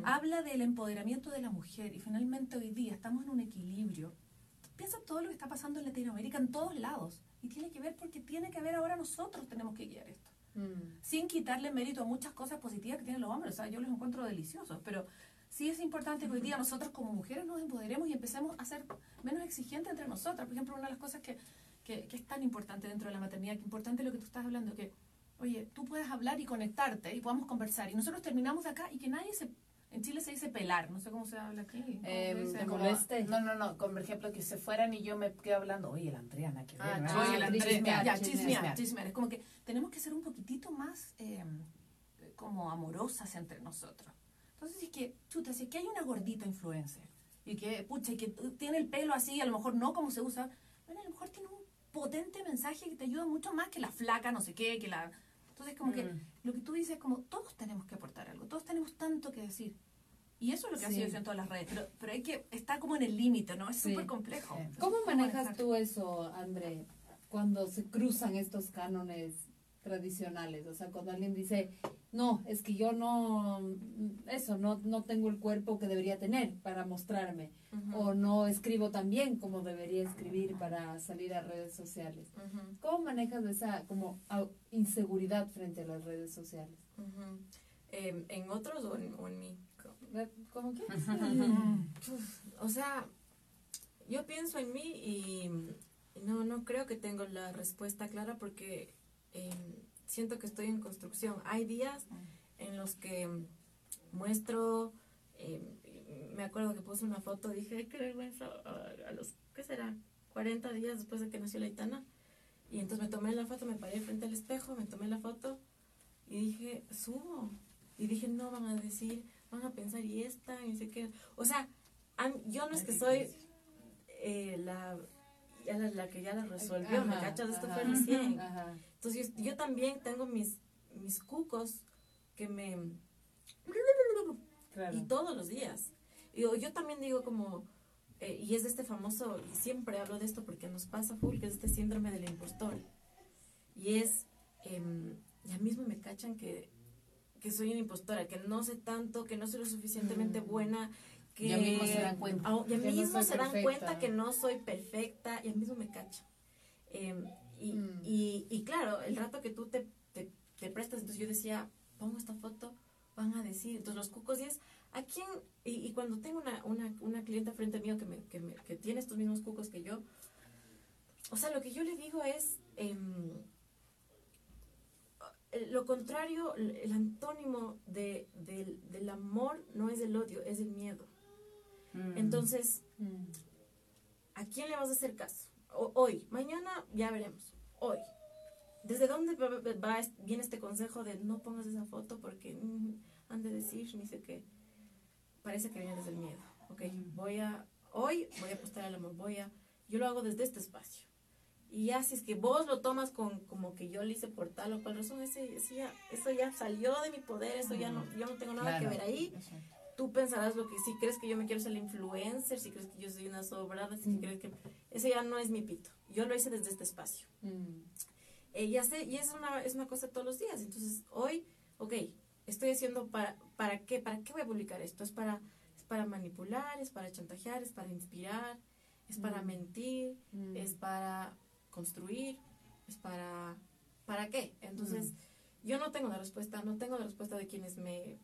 habla del empoderamiento de la mujer y finalmente hoy día estamos en un equilibrio. Piensa todo lo que está pasando en Latinoamérica en todos lados y tiene que ver porque tiene que ver ahora nosotros tenemos que guiar esto. Mm. Sin quitarle mérito a muchas cosas positivas que tienen los hombres, o sea, yo los encuentro deliciosos, pero sí es importante que hoy día nosotros como mujeres nos empoderemos y empecemos a ser menos exigentes entre nosotras. Por ejemplo, una de las cosas que, que, que es tan importante dentro de la maternidad, que importante es lo que tú estás hablando, que, oye, tú puedes hablar y conectarte y podamos conversar y nosotros terminamos de acá y que nadie se... En Chile se dice pelar, no sé cómo se habla aquí. ¿Cómo se Em, como- moleste? no, no, no, como por ejemplo que se fueran y yo me quedo hablando, oye, la Andrea, que Ah. Oye, la chismear, ya, chismear. chismear. Es como que tenemos que ser un poquitito más eh, como amorosas entre nosotros. Entonces, es que, chuta, si es que hay una gordita influencer y que, pucha, y que tiene el pelo así, a lo mejor no como se usa, bueno, a lo mejor tiene un potente mensaje que te ayuda mucho más que la flaca, no sé qué, que la... Entonces, como que Mm. lo que tú dices, como todos tenemos que aportar algo, todos tenemos tanto que decir. Y eso es lo que ha sido yo en todas las redes, pero, pero hay que estar como en el límite, ¿no? Es Sí. súper complejo. Sí. Entonces, ¿Cómo manejas manejar? tú eso, André, cuando se cruzan estos cánones tradicionales? O sea, cuando alguien dice, no, es que yo no, eso, no, no tengo el cuerpo que debería tener para mostrarme. O no escribo tan bien como debería escribir para salir a redes sociales. ¿Cómo manejas esa como inseguridad frente a las redes sociales? Em, ¿En otros o en, o en mí? ¿Cómo que? o sea, yo pienso en mí y no, no creo que tengo la respuesta clara porque em, siento que estoy en construcción. Hay días en los que muestro, em, me acuerdo que puse una foto, dije, qué vergüenza, a, los, ¿qué será? 40 días después de que nació la Itana. Y entonces me tomé la foto, me paré frente al espejo, me tomé la foto y dije, subo. Y dije, no, van a decir, van a pensar, y esta, y sé qué. O sea, yo no es que soy eh, la, la, que ya la resolvió, ¿me cachas? Esto fue recién. Entonces yo, también tengo mis, mis cucos que me... Y todos los días. Y yo, también digo como, eh, y es de este famoso, y siempre hablo de esto porque nos pasa full, que es este síndrome del impostor. Y es, eh, ya mismo me cachan que, que soy una impostora, que no sé tanto, que no soy lo suficientemente mm. buena, que ya mismo se dan cuenta, ya mismo se dan cuenta que no soy perfecta, ya mismo me cachan. Em, y, mm. y, y, claro, el rato que tú te, te, te, prestas, entonces yo decía, pongo esta foto, van a decir, entonces los cucos y es, ¿a quién? Y, y cuando tengo una, una, una clienta frente mío que, me, que, me, que tiene estos mismos cucos que yo, o sea, lo que yo le digo es, eh, lo contrario, el antónimo de, del amor no es el odio, es el miedo. Mm. Entonces, mm. ¿a quién le vas a hacer caso? hoy, mañana ya veremos. Hoy. ¿Desde dónde va, viene este consejo de no pongas esa foto porque mm, han de decir ni sé qué? Parece que viene desde el miedo. Ok, voy a, hoy voy a apostar al amor, voy a, yo lo hago desde este espacio. Y ya si es que vos lo tomas con como que yo lo hice por tal o cual razón, ese, ya, eso ya salió de mi poder, eso ya no, yo no tengo nada que ver ahí. Tú pensarás lo que si crees que yo me quiero ser influencer, si crees que yo soy una sobrada, si mm. crees que... Ese ya no es mi pito. Yo lo hice desde este espacio. Mm. Eh, ya sé, y es una, es una cosa todos los días. Entonces, hoy, ok, estoy haciendo para, ¿para qué? ¿Para qué voy a publicar esto? Es para, es para manipular, es para chantajear, es para inspirar, es para mm. mentir, es para construir, es para, ¿para qué? Entonces, yo no tengo la respuesta, no tengo la respuesta de quienes me,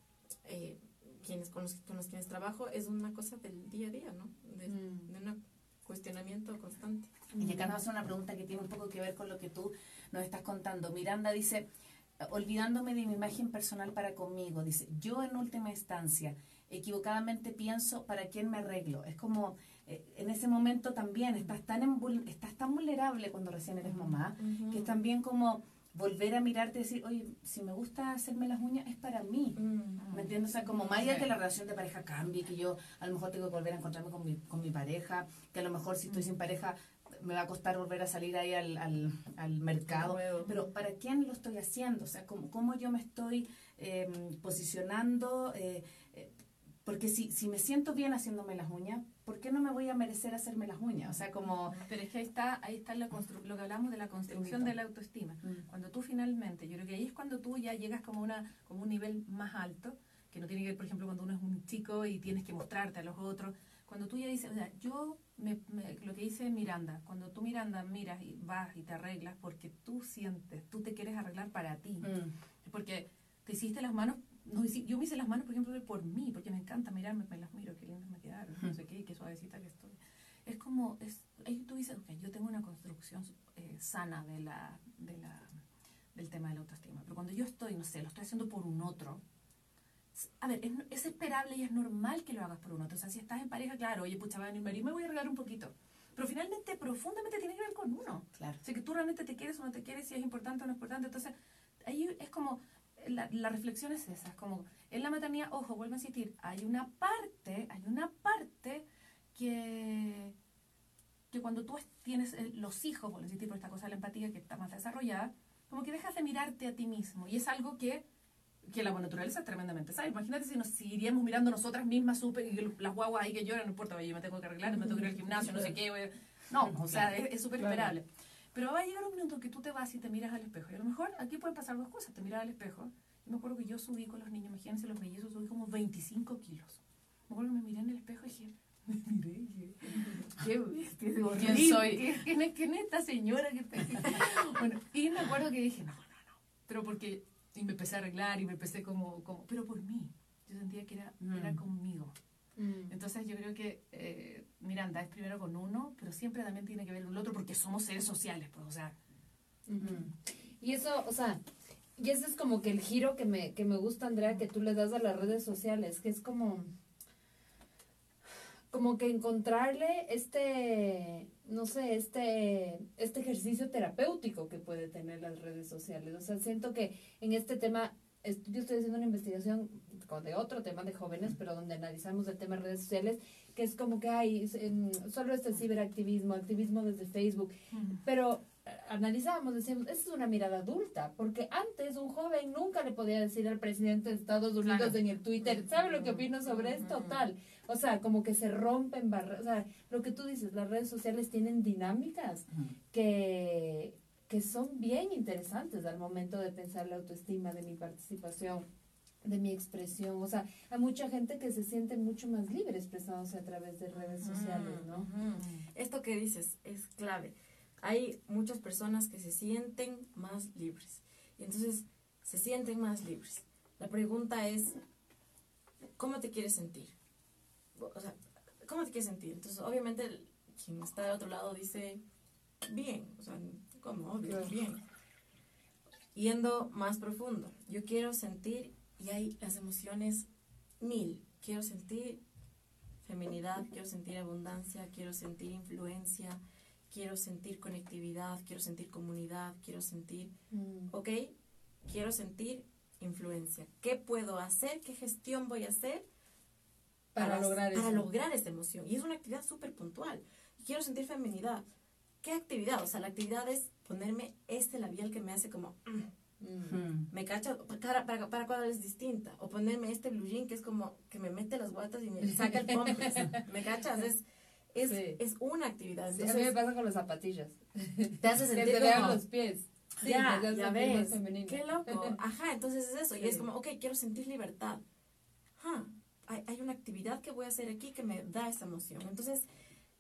eh, quienes con los, con los, quienes trabajo, es una cosa del día a día, ¿no? De, mm. un cuestionamiento constante. Y acá nos hace una pregunta que tiene un poco que ver con lo que tú nos estás contando. Miranda dice, olvidándome de mi imagen personal para conmigo, dice, yo en última instancia, equivocadamente pienso para quién me arreglo. Es como en ese momento también estás tan, estás tan vulnerable cuando recién eres mamá, que es también como volver a mirarte y decir, oye, si me gusta hacerme las uñas es para mí. ¿Me entiendes? O sea, como más allá que la relación de pareja cambie, que yo a lo mejor tengo que volver a encontrarme con mi, con mi pareja, que a lo mejor si estoy sin pareja me va a costar volver a salir ahí al, al, al mercado. Pero ¿para quién lo estoy haciendo? O sea, ¿cómo, cómo yo me estoy em, posicionando? Eh, eh, porque si, si me siento bien haciéndome las uñas, ¿por qué no me voy a merecer hacerme las uñas? O sea, como... Pero es que ahí está, ahí está lo, lo que hablamos de la construcción de la autoestima. Mm. Cuando tú finalmente, yo creo que ahí es cuando tú ya llegas como, una, como un nivel más alto, que no tiene que ver, por ejemplo, cuando uno es un chico y tienes que mostrarte a los otros. Cuando tú ya dices, o sea, yo, me, lo que dice Miranda, cuando tú Miranda miras y vas y te arreglas porque tú sientes, tú te quieres arreglar para ti. Mm. Porque te hiciste las manos no, yo me hice las manos, por ejemplo, por mí, porque me encanta mirarme, me las miro, qué lindas me quedaron, no sé qué, qué suavecita que estoy. Es como, es, ahí tú dices, ok, yo tengo una construcción eh, sana de la, de la, del tema de la autoestima, pero cuando yo estoy, no sé, lo estoy haciendo por un otro, a ver, es, es, esperable y es normal que lo hagas por un otro. O sea, si estás en pareja, claro, oye, pucha, va a venir y me voy a arreglar un poquito. Pero finalmente, profundamente tiene que ver con uno. Claro. O sea, que tú realmente te quieres o no te quieres, si es importante o no es importante. Entonces, ahí es como, la, la, reflexión es esa, es como en la maternidad, ojo, vuelvo a insistir, hay una parte, hay una parte que, que cuando tú tienes los hijos, vuelvo a insistir por esta cosa de la empatía que está más desarrollada, como que dejas de mirarte a ti mismo y es algo que que la naturaleza es tremendamente sabe. Imagínate si nos iríamos mirando nosotras mismas, supe, y las guaguas ahí que lloran, no importa, yo me tengo que arreglar, me tengo que ir al gimnasio, no sé qué. No, o sea, es súper esperable. Pero va a llegar un minuto que tú te vas y te miras al espejo. Y a lo mejor aquí pueden pasar dos cosas. Te miras al espejo me acuerdo que yo subí con los niños, imagínense los mellizos, subí como 25 kilos. Me acuerdo que me miré en el espejo y dije, me miré y dije, qué bestia, ¿Quién soy? ¿Qué- ¿Quién es, quién es esta señora que está aquí? Bueno, y me acuerdo que dije, no, no, no, pero porque, y me empecé a arreglar y me empecé como, como pero por mí, yo sentía que era, Mm. era conmigo. Mm. Entonces yo creo que eh, Miranda es primero con uno, pero siempre también tiene que ver con el otro porque somos seres sociales, pues, o sea. Y eso, o sea, y ese es como que el giro que me, que me gusta, Andrea, que tú le das a las redes sociales, que es como, como que encontrarle este, no sé, este, este ejercicio terapéutico que puede tener las redes sociales. O sea, siento que en este tema, yo estoy haciendo una investigación de otro tema de jóvenes, pero donde analizamos el tema de redes sociales, que es como que hay solo este ciberactivismo, activismo desde Facebook, pero eh, analizábamos, decíamos, esa es una mirada adulta, porque antes un joven nunca le podía decir al presidente de Estados Unidos Claro. en el Twitter, ¿sabe lo que opino sobre esto? Tal. O sea, como que se rompen barreras. O sea, lo que tú dices, las redes sociales tienen dinámicas que, que son bien interesantes al momento de pensar la autoestima de mi participación de mi expresión, o sea, hay mucha gente que se siente mucho más libre expresándose a través de redes sociales, ¿no? Esto que dices es clave. Hay muchas personas que se sienten más libres. Y entonces se sienten más libres. La pregunta es, ¿cómo te quieres sentir? O sea, ¿cómo te quieres sentir? Entonces, obviamente, quien está del otro lado dice, bien. O sea, ¿cómo? Obvio, bien. Yendo más profundo, yo quiero sentir, y hay las emociones mil. Quiero sentir feminidad, quiero sentir abundancia, quiero sentir influencia, quiero sentir conectividad, quiero sentir comunidad, quiero sentir, Mm. ¿ok? Quiero sentir influencia. ¿Qué puedo hacer? ¿Qué gestión voy a hacer Para lograr para eso. lograr esta emoción? Y es una actividad súper puntual. Quiero sentir feminidad. ¿Qué actividad? O sea, la actividad es ponerme este labial que me hace como... mm, Mm. ¿Me cachas? Para, para, para vez es distinta. O ponerme este blue jean que es como que me mete las guatas y me saca el pompis. ¿Me cachas? Es, es, Sí. es una actividad. Sí, a mí me Entonces, pasa con las zapatillas. te hace Que sentir se vean como... los pies. Sí, ya, ya ves. Qué loco. Ajá, entonces es eso. Y es como, ok, quiero sentir libertad. Ah, hay, hay una actividad que voy a hacer aquí que me da esa emoción. Entonces,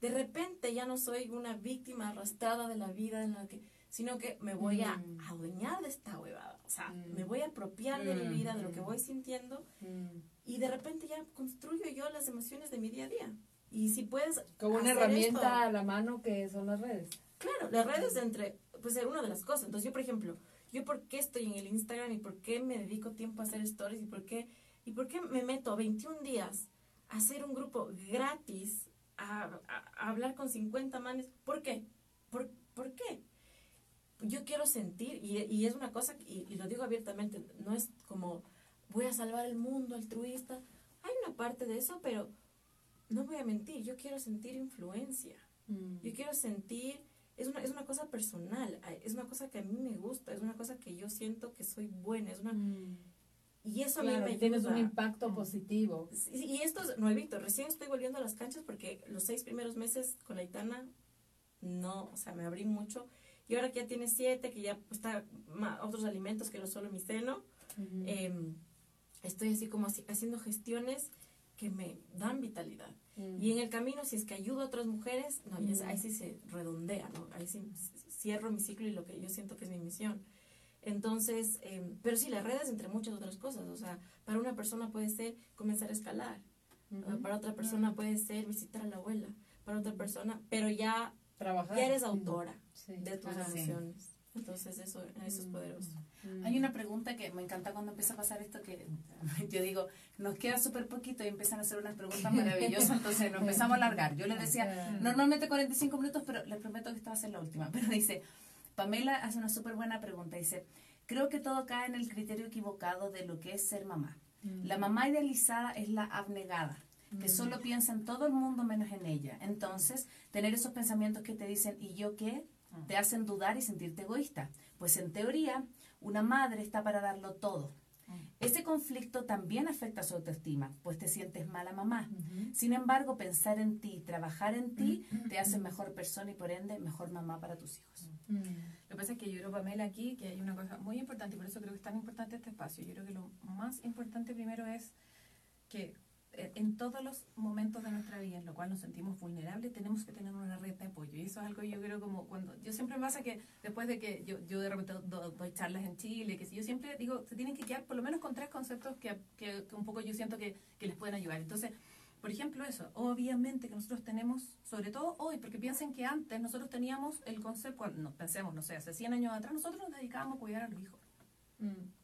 de repente ya no soy una víctima arrastrada de la vida en la que sino que me voy a Mm. adueñar de esta huevada. O sea, Mm. me voy a apropiar de mi Mm. vida, de lo que voy sintiendo, Mm. y de repente ya construyo yo las emociones de mi día a día. Y si puedes... Como una herramienta esto- a la mano que son las redes. Claro, las redes entre, pues es una de las cosas. Entonces yo, por ejemplo, yo por qué estoy en el Instagram y por qué me dedico tiempo a hacer stories y por qué, y por qué me meto 21 días a hacer un grupo gratis, a, a- a hablar con 50 manes. ¿Por qué? ¿Por, por qué? Yo quiero sentir, y, y es una cosa, y, y lo digo abiertamente, no es como voy a salvar el mundo altruista. Hay una parte de eso, pero no voy a mentir, yo quiero sentir influencia. Mm. Yo quiero sentir, es una, es una cosa personal, es una cosa que a mí me gusta, es una cosa que yo siento que soy buena, es una, Mm. Y eso a Claro, mí me tienes un impacto Mm. positivo. Sí, Y esto es nuevito, recién estoy volviendo a las canchas porque los seis primeros meses con la Itana, no, o sea, me abrí mucho. Y ahora que ya tiene siete, que ya está otros alimentos que no solo mi seno, em, estoy así como así- haciendo gestiones que me dan vitalidad. Mm. Y en el camino, si es que ayudo a otras mujeres, no, es- Mm. ahí sí se redondea, ¿no? Ahí sí cierro mi ciclo y lo que yo siento que es mi misión. Entonces, eh, pero sí, las redes entre muchas otras cosas. O sea, para una persona puede ser comenzar a escalar. Ujú. Para otra persona puede ser visitar a la abuela. Para otra persona, pero ya, Trabajar. ya eres autora Sí. de tus Ajá. Sí. emociones. Entonces, eso, eso es Mm. poderoso. Mm. Hay una pregunta que me encanta cuando empieza a pasar esto, que yo digo, nos queda súper poquito y empiezan a hacer unas preguntas maravillosas, entonces nos empezamos a alargar. Yo les decía, Ah. normalmente 45 minutos, pero les prometo que esta va a ser la última. Pero dice, Pamela hace una súper buena pregunta, dice, creo que todo cae en el criterio equivocado de lo que es ser mamá. Mm. La mamá idealizada es la abnegada, que Mm. solo piensa en todo el mundo menos en ella. Entonces, tener esos pensamientos que te dicen, ¿y yo qué? Te hacen dudar y sentirte egoísta. Pues en teoría, una madre está para darlo todo. Ese conflicto también afecta su autoestima, pues te sientes mala mamá. Sin embargo, pensar en ti, trabajar en ti, te hace mejor persona y por ende mejor mamá para tus hijos. Lo que pasa es que yo creo, Pamela, aquí que hay una cosa muy importante y por eso creo que es tan importante este espacio. Yo creo que lo más importante primero es que en todos los momentos de nuestra vida en lo cual nos sentimos vulnerables tenemos que tener una red de apoyo. Y eso es algo yo creo como cuando yo siempre me pasa que después de que yo, yo de repente doy charlas en Chile que si yo siempre digo se tienen que quedar por lo menos con tres conceptos que, que, un poco yo siento que, que, les pueden ayudar. Entonces por ejemplo eso obviamente que nosotros tenemos sobre todo hoy porque piensen que antes nosotros teníamos el concepto no pensemos no sé hace 100 años atrás nosotros nos dedicábamos a cuidar a los hijos. Mm.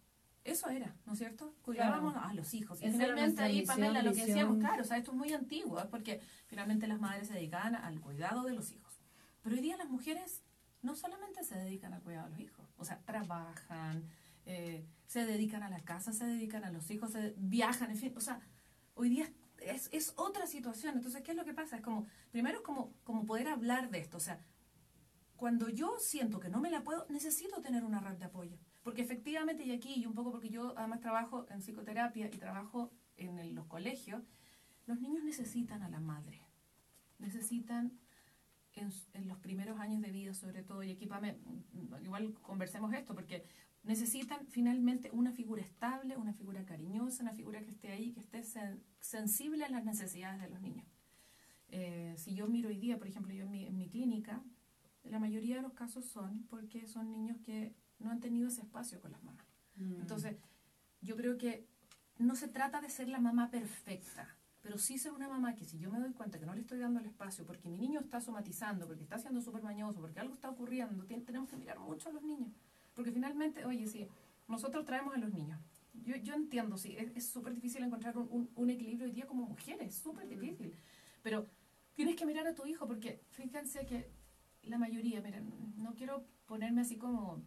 Eso era, ¿no es cierto? Cuidábamos a los hijos. Y finalmente ahí, Pamela, lo que decíamos, claro, o sea, esto es muy antiguo, porque finalmente las madres se dedicaban al cuidado de los hijos. Pero hoy día las mujeres no solamente se dedican al cuidado de los hijos, o sea, trabajan, eh, se dedican a la casa, se dedican a los hijos, se viajan, en fin, o sea, hoy día es, es, otra situación. Entonces, ¿qué es lo que pasa? Es como, primero es como, como poder hablar de esto, o sea, cuando yo siento que no me la puedo, necesito tener una red de apoyo. Porque efectivamente, y aquí, y un poco porque yo además trabajo en psicoterapia y trabajo en los colegios, los niños necesitan a la madre. Necesitan en, los primeros años de vida, sobre todo, y aquí igual conversemos esto, porque necesitan finalmente una figura estable, una figura cariñosa, una figura que esté ahí, que esté sensible a las necesidades de los niños. Eh, si yo miro hoy día, por ejemplo, yo en mi, en mi clínica, la mayoría de los casos son porque son niños que no han tenido ese espacio con las mamás. Mm. Entonces, yo creo que no se trata de ser la mamá perfecta, pero sí ser una mamá que si yo me doy cuenta que no le estoy dando el espacio porque mi niño está somatizando, porque está siendo súper mañoso, porque algo está ocurriendo, tenemos que mirar mucho a los niños. Porque finalmente, oye, sí, nosotros traemos a los niños. Yo, yo entiendo, sí, es súper difícil encontrar un, un, equilibrio hoy día como mujeres, súper mm. difícil. Pero tienes que mirar a tu hijo porque fíjense que la mayoría, miren, no quiero ponerme así como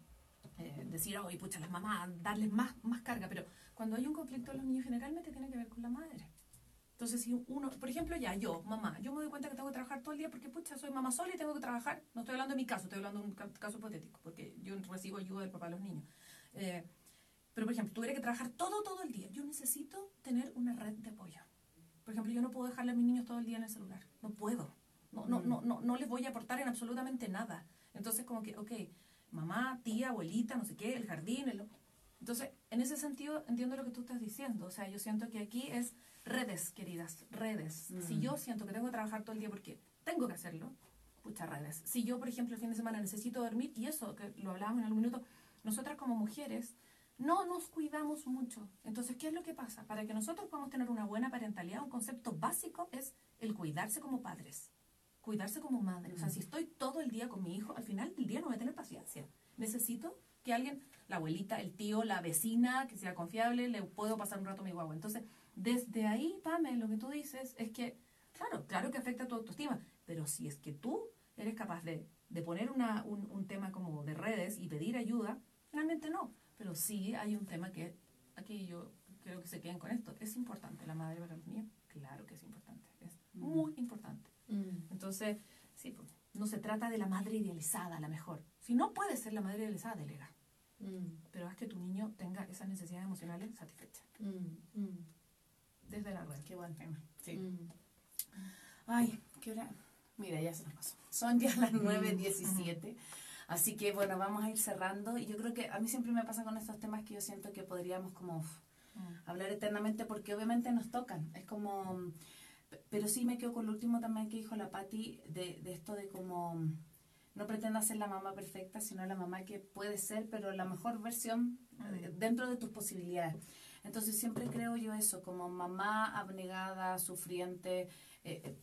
eh, decir, oye, pucha, las mamás, darles más, más carga, pero cuando hay un conflicto los niños generalmente tiene que ver con la madre. Entonces, si uno, por ejemplo, ya yo, mamá, yo me doy cuenta que tengo que trabajar todo el día porque, pucha, soy mamá sola y tengo que trabajar. No estoy hablando de mi caso, estoy hablando de un caso hipotético, porque yo recibo ayuda del papá de los niños. Eh, pero, por ejemplo, tuviera que trabajar todo, todo el día. Yo necesito tener una red de apoyo. Por ejemplo, yo no puedo dejarle a mis niños todo el día en el celular. No puedo. No, no, no, no, no les voy a aportar en absolutamente nada. Entonces, como que, ok, mamá, tía, abuelita, no sé qué, el jardín. El... Entonces, en ese sentido, entiendo lo que tú estás diciendo. O sea, yo siento que aquí es redes, queridas, redes. Si yo siento que tengo que trabajar todo el día porque tengo que hacerlo, muchas redes. Si yo, por ejemplo, el fin de semana necesito dormir, y eso, que lo hablábamos en algún minuto, nosotras como mujeres no nos cuidamos mucho. Entonces, ¿qué es lo que pasa? Para que nosotros podamos tener una buena parentalidad, un concepto básico es el cuidarse como padres cuidarse como madre. O sea, si estoy todo el día con mi hijo, al final del día no voy a tener paciencia. Necesito que alguien, la abuelita, el tío, la vecina, que sea confiable, le puedo pasar un rato a mi guagua. Entonces, desde ahí, Pame, lo que tú dices es que, claro, claro que afecta a tu autoestima, pero si es que tú eres capaz de, de poner una, un, un, tema como de redes y pedir ayuda, realmente no. Pero sí hay un tema que aquí yo creo que se queden con esto. ¿Es importante la madre para los niños? Claro que es importante. Es muy importante. Mm. Entonces, sí, pues, no se trata de la madre idealizada, a la mejor. Si no puede ser la madre idealizada, delega. Mm. Pero haz que tu niño tenga esas necesidades emocionales satisfechas. Mm, Desde la red. Qué buen tema. Sí. Ay, qué hora. Mira, ya se nos pasó. Son ya las 9.17. Así que bueno, vamos a ir cerrando. Y yo creo que a mí siempre me pasa con estos temas que yo siento que podríamos como hablar eternamente porque obviamente nos tocan. Es como pero sí me quedo con lo último también que dijo la Patti de, de esto de cómo no pretenda ser la mamá perfecta, sino la mamá que puede ser, pero la mejor versión eh, dentro de tus posibilidades. Entonces siempre creo yo eso, como mamá abnegada, sufriente, eh, eh,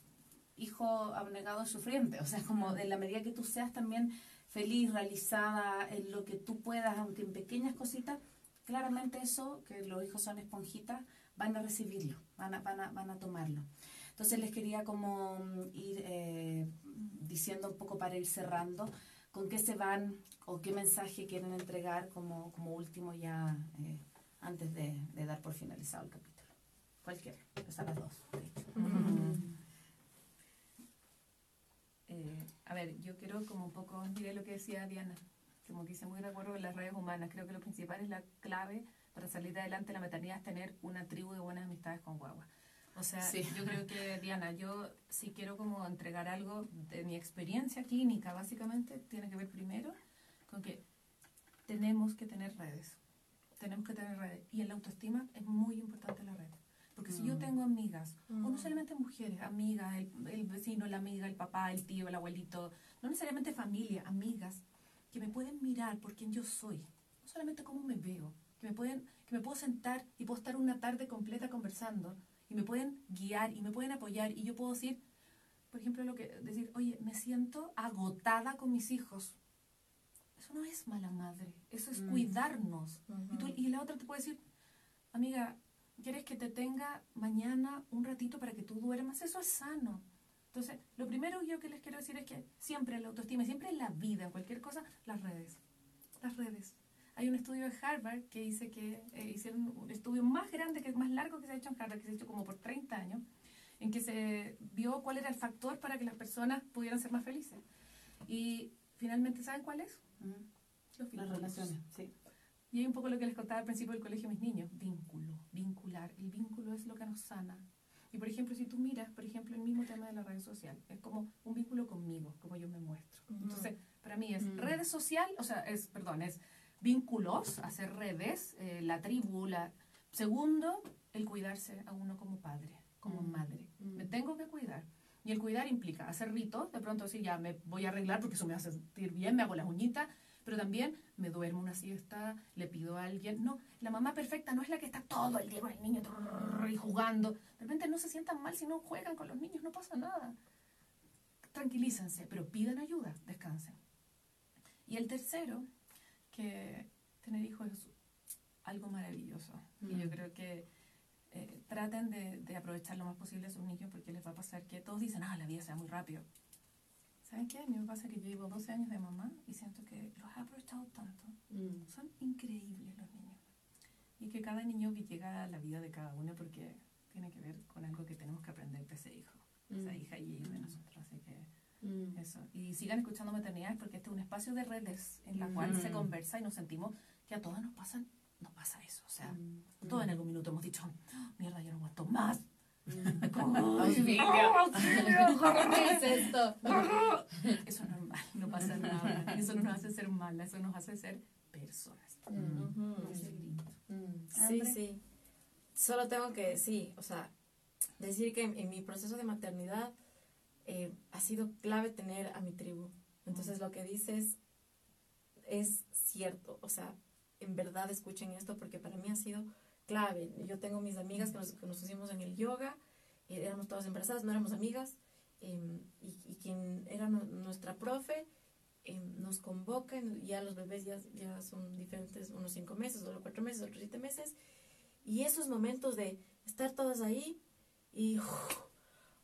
hijo abnegado, sufriente. O sea, como en la medida que tú seas también feliz, realizada en lo que tú puedas, aunque en pequeñas cositas, claramente eso, que los hijos son esponjitas, van a recibirlo, van a, van a, van a tomarlo. Entonces les quería como mm, ir eh, diciendo un poco para ir cerrando con qué se van o qué mensaje quieren entregar como, como último ya eh, antes de, dar por finalizado el capítulo. Cualquiera, pues a las dos. Eh, a ver, yo quiero como un poco, diré lo que decía Diana, como que hice muy de acuerdo con las redes humanas. Creo que lo principal es la clave para salir adelante la maternidad es tener una tribu de buenas amistades con guagua. O sea, yo creo que, Diana, yo si quiero como entregar algo de mi experiencia clínica, básicamente, tiene que ver primero con que tenemos que tener redes. Tenemos que tener redes. Y en la autoestima es muy importante la red. Porque si yo mm. tengo amigas, o no mm. solamente mujeres, amigas, el, vecino, la amiga, el papá, el tío, el abuelito, no necesariamente familia, amigas, que me pueden mirar por quien yo soy, no solamente cómo me veo, que me, pueden, que me puedo sentar y puedo estar una tarde completa conversando y me pueden guiar y me pueden apoyar y yo puedo decir, por ejemplo, lo que decir, oye, me siento agotada con mis hijos. Eso no es mala madre, eso es mm. cuidarnos. y, y la otra te puede decir, amiga, ¿quieres que te tenga mañana un ratito para que tú duermas? Eso es sano. Entonces, lo primero yo que les quiero decir es que siempre la autoestima, siempre en la vida, en cualquier cosa, las redes. Las redes. Hay un estudio de Harvard que dice que eh, hicieron un estudio más grande, que es más largo que se ha hecho en Harvard, que se ha hecho como por 30 años, en que se vio cuál era el factor para que las personas pudieran ser más felices. Y finalmente, ¿saben cuál es? Las relaciones, sí. Y hay un poco lo que les contaba al principio del colegio a mis niños, vínculo, vincular. El vínculo es lo que nos sana. Y por ejemplo, si tú miras, por ejemplo, el mismo tema de la red social, es como un vínculo conmigo, como yo me muestro. Entonces, para mí es red redes social, o sea, es, perdón, es vínculos, hacer redes, eh, la tribu, la... Segundo, el cuidarse a uno como padre, como madre. Me tengo que cuidar. Y el cuidar implica hacer ritos, de pronto decir, ya me voy a arreglar porque eso me hace sentir bien, me hago las uñitas, pero también me duermo una siesta, le pido a alguien. No, la mamá perfecta no es la que está todo el día con el niño y jugando. De repente no se sientan mal si no juegan con los niños, no pasa nada. Tranquilícense, pero pidan ayuda, descansen. Y el tercero, que tener hijos es algo maravilloso. Y yo mm. creo que eh, traten de, de, aprovechar lo más posible a sus niños porque les va a pasar que todos dicen, ah, la vida se va muy rápido. ¿Saben qué? A mí me pasa que yo llevo 12 años de mamá y siento que los he aprovechado tanto. Mm. Son increíbles los niños. Y que cada niño llega a la vida de cada uno porque tiene que ver con algo que tenemos que aprender de ese hijo, esa mm. hija y de nosotros. Así que mm. eso. Y sigan escuchando maternidades porque este es un espacio de redes en la cual se conversa y nos sentimos que a todas nos pasan, nos pasa eso. O sea, todos en algún minuto hemos dicho, oh, mierda, yo no aguanto más ¿Qué es esto? Eso es normal, no pasa nada. Eso no nos hace ser malas, eso nos hace ser personas. Sí, sí. Solo tengo que, sí, o sea, decir que en, mi proceso de maternidad eh, ha sido clave tener a mi tribu. Entonces lo que dices es cierto, o sea, en verdad escuchen esto porque para mí ha sido clave. Yo tengo mis amigas que nos, que nos pusimos en el yoga, eh, éramos todas embarazadas, no éramos amigas, y, y, quien era nuestra profe em, nos convoca, ya los bebés ya, ya son diferentes, unos cinco meses, otros cuatro meses, otros siete meses, y esos momentos de estar todas ahí y,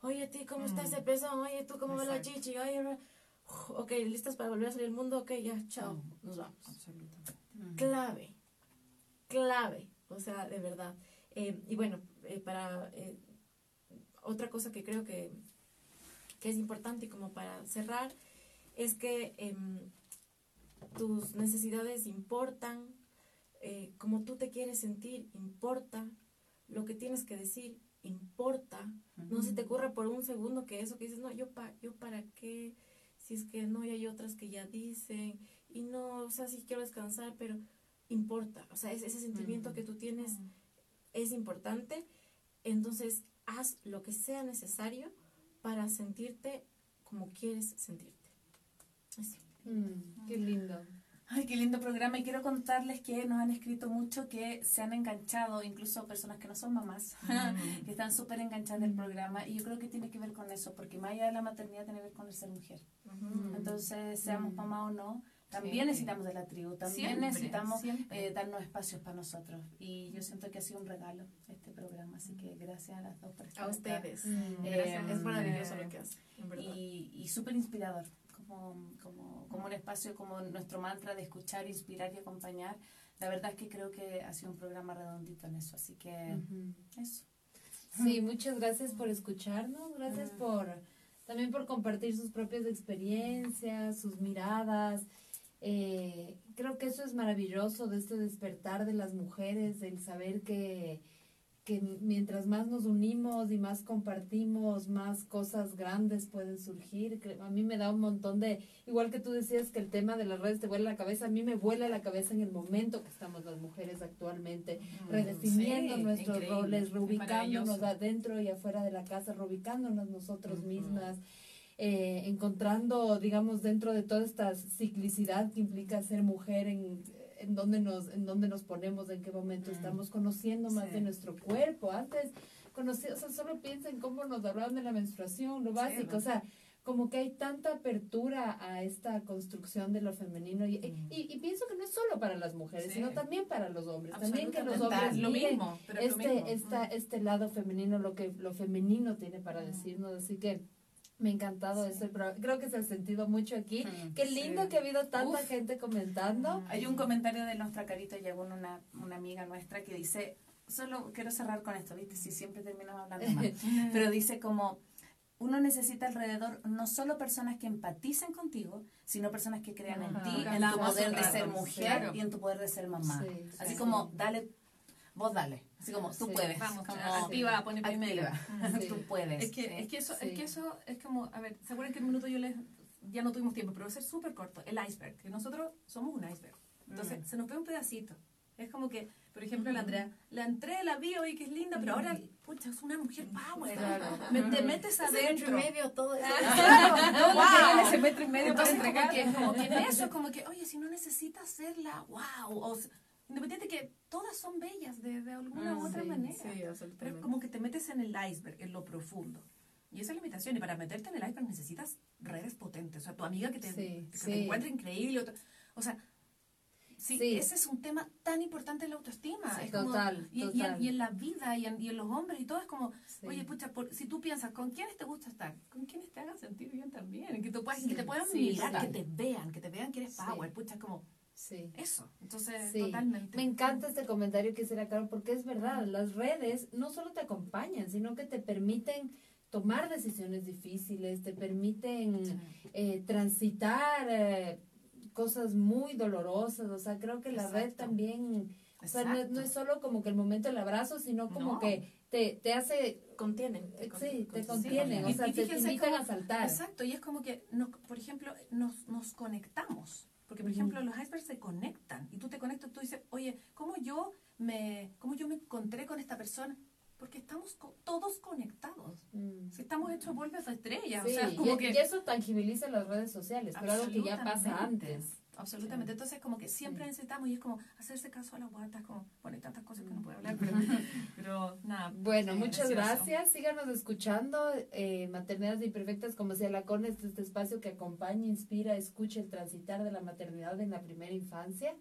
oye, ti, ¿cómo está ese mm. pezón? Oye, tú, ¿cómo va la chichi? Oye, ok, listas para volver a salir al mundo, ok, ya, chao, mm. nos vamos. Absolutamente. Clave, clave o sea, de verdad. Eh, y bueno, eh, para eh, otra cosa que creo que, que, es importante como para cerrar, es que em, tus necesidades importan, como tú te quieres sentir, importa, lo que tienes que decir, importa. No se te ocurra por un segundo que eso que dices, no, yo, pa, yo para qué, si es que no, y hay otras que ya dicen, y no, o sea, sí quiero descansar, pero importa, o sea, ese sentimiento que tú tienes es importante, entonces haz lo que sea necesario para sentirte como quieres sentirte. Así. Mm, qué lindo. Ay, qué lindo programa. Y quiero contarles que nos han escrito mucho que se han enganchado, incluso personas que no son mamás, que están súper enganchadas del programa. Y yo creo que tiene que ver con eso, porque más allá de la maternidad tiene que ver con el ser mujer. Entonces, seamos mamá o no, también necesitamos de la tribu, también necesitamos eh, darnos espacios para nosotros. Y yo siento que ha sido un regalo este programa, así que gracias a las dos por estar A ustedes. Mm, gracias. es maravilloso lo que hacen. Y, y súper inspirador, como, como, como un espacio, como nuestro mantra de escuchar, inspirar y acompañar. La verdad es que creo que ha sido un programa redondito en eso, así que eso. Sí, muchas gracias por escucharnos, gracias por también por compartir sus propias experiencias, sus miradas Eh, creo que eso es maravilloso de este despertar de las mujeres, el saber que, que mientras más nos unimos y más compartimos, más cosas grandes pueden surgir. A mí me da un montón de, igual que tú decías que el tema de las redes te vuela la cabeza, a mí me vuela la cabeza en el momento que estamos las mujeres actualmente, mm, redefiniendo nuestros roles, reubicándonos adentro y afuera de la casa, reubicándonos nosotros mismas. Eh, encontrando, digamos, dentro de toda esta ciclicidad que implica ser mujer en en dónde nos, en dónde nos ponemos, en qué momento mm. estamos conociendo más de nuestro cuerpo. Antes, conocí, o sea, solo piensa en cómo nos hablaban de la menstruación, lo básico, o sea, como que hay tanta apertura a esta construcción de lo femenino y, mm. y, pienso que no es solo para las mujeres, sino también para los hombres, también que los hombres lo mismo, este, Esta, este lado femenino, lo que lo femenino tiene para decirnos, así que me ha encantado eso, creo que se ha sentido mucho aquí. Qué lindo que ha habido tanta gente comentando. Hay un comentario de nuestra carita, llegó una, una amiga nuestra que dice, solo quiero cerrar con esto, ¿viste? Si siempre terminamos hablando mal. Pero dice como, uno necesita alrededor no solo personas que empaticen contigo, sino personas que crean en ti, en tu poder de ser mujer y en tu poder de ser mamá. Así como, dale vos dale. Así como, tú puedes. Vamos, como, activa, pone primero. tú puedes. Es que, es, que eso, es que eso es como, a ver, ¿se acuerdan que en un minuto yo les, ya no tuvimos tiempo, pero va a ser súper corto, el iceberg, que nosotros somos un iceberg. Entonces, mm. se nos ve un pedacito. Es como que, por ejemplo, la Andrea, la entré, la vi, oye, que es linda, pero ahora, pucha, es una mujer power. Me, te metes adentro. metro y medio, todo eso. Claro, wow. ese metro y medio para entregar. Como que, como que en eso, como que, oye, si no necesitas hacerla, wow. O, Independiente que todas son bellas de, de alguna u mm, otra manera. pero es como que te metes en el iceberg, en lo profundo. Y esa es la limitación. Y para meterte en el iceberg necesitas redes potentes. O sea, tu amiga que te, te encuentre increíble. O, sea, sí, ese es un tema tan importante en la autoestima. total, y, Y, en, la vida y en, y en, los hombres y todo es como, oye, pucha, si tú piensas, ¿con quiénes te gusta estar? ¿Con quiénes te hagan sentir bien también? Que, tú puedas, que te puedan mirar, que te vean, que te vean que eres power. Pucha, como Sí. Eso. Entonces, totalmente. Me encanta este comentario que hiciera Carol, porque es verdad, las redes no solo te acompañan, sino que te permiten tomar decisiones difíciles, te permiten eh, transitar eh, cosas muy dolorosas. O sea, creo que la red también, o sea, no, es solo como que el momento del abrazo, sino como que te, te hace... Contienen. sí, te contienen, o sea, te, invitan a saltar. Exacto, y es como que, por ejemplo, nos, nos conectamos porque, por ejemplo, los icebergs se conectan y tú te conectas, tú dices, oye, ¿cómo yo me, cómo yo me encontré con esta persona? Porque estamos todos conectados. Mm. Si estamos hechos polvos de estrellas. o sea, como y, que, y eso tangibiliza las redes sociales, pero algo que ya pasa antes. Absolutamente. Entonces, como que siempre necesitamos, y es como hacerse caso a las guatas, como, bueno, hay tantas cosas que no puedo hablar, pero, nada. Bueno, muchas gracias. Síganos escuchando. Eh, Maternidades Imperfectas, como decía la CON, es este espacio que acompaña, inspira, escucha el transitar de la maternidad en la primera infancia.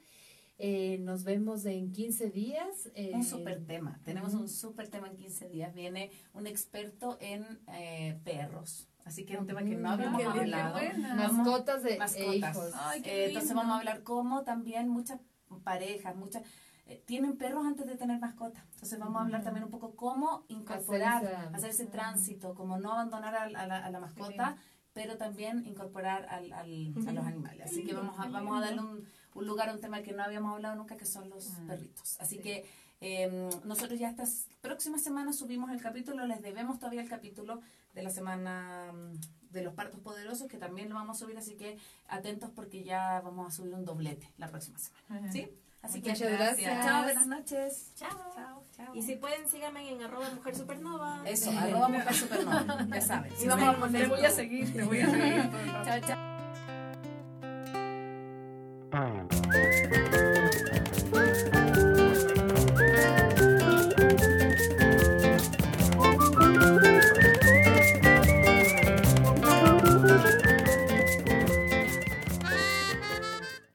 Eh, nos vemos en 15 días. Eh, un super tema. Tenemos un super tema en 15 días. Viene un experto en eh, perros. Así que es un tema que no habíamos hablado. Mascotas de hijos. Eh, entonces vamos a hablar cómo también muchas parejas, muchas eh, tienen perros antes de tener mascotas. Entonces vamos a hablar también un poco cómo incorporar, hacer, ese tránsito, como no abandonar a, la, mascota, pero también incorporar al, al, a los animales. Así que vamos a, vamos a darle un, un, lugar a un tema que no habíamos hablado nunca, que son los mm. perritos. Así que eh, nosotros ya estas próximas semanas subimos el capítulo, les debemos todavía el capítulo de la semana mm, de los partos poderosos, que también lo vamos a subir, así que atentos porque ya vamos a subir un doblete la próxima semana. ¿Sí? Así que muchas gracias. Chao, buenas noches. Chao. Chao, Y si pueden, síganme en arroba mujer supernova. Eso, arroba mujer supernova, ya saben. Y vamos a poner, voy a seguir, te voy a seguir. chao, chao.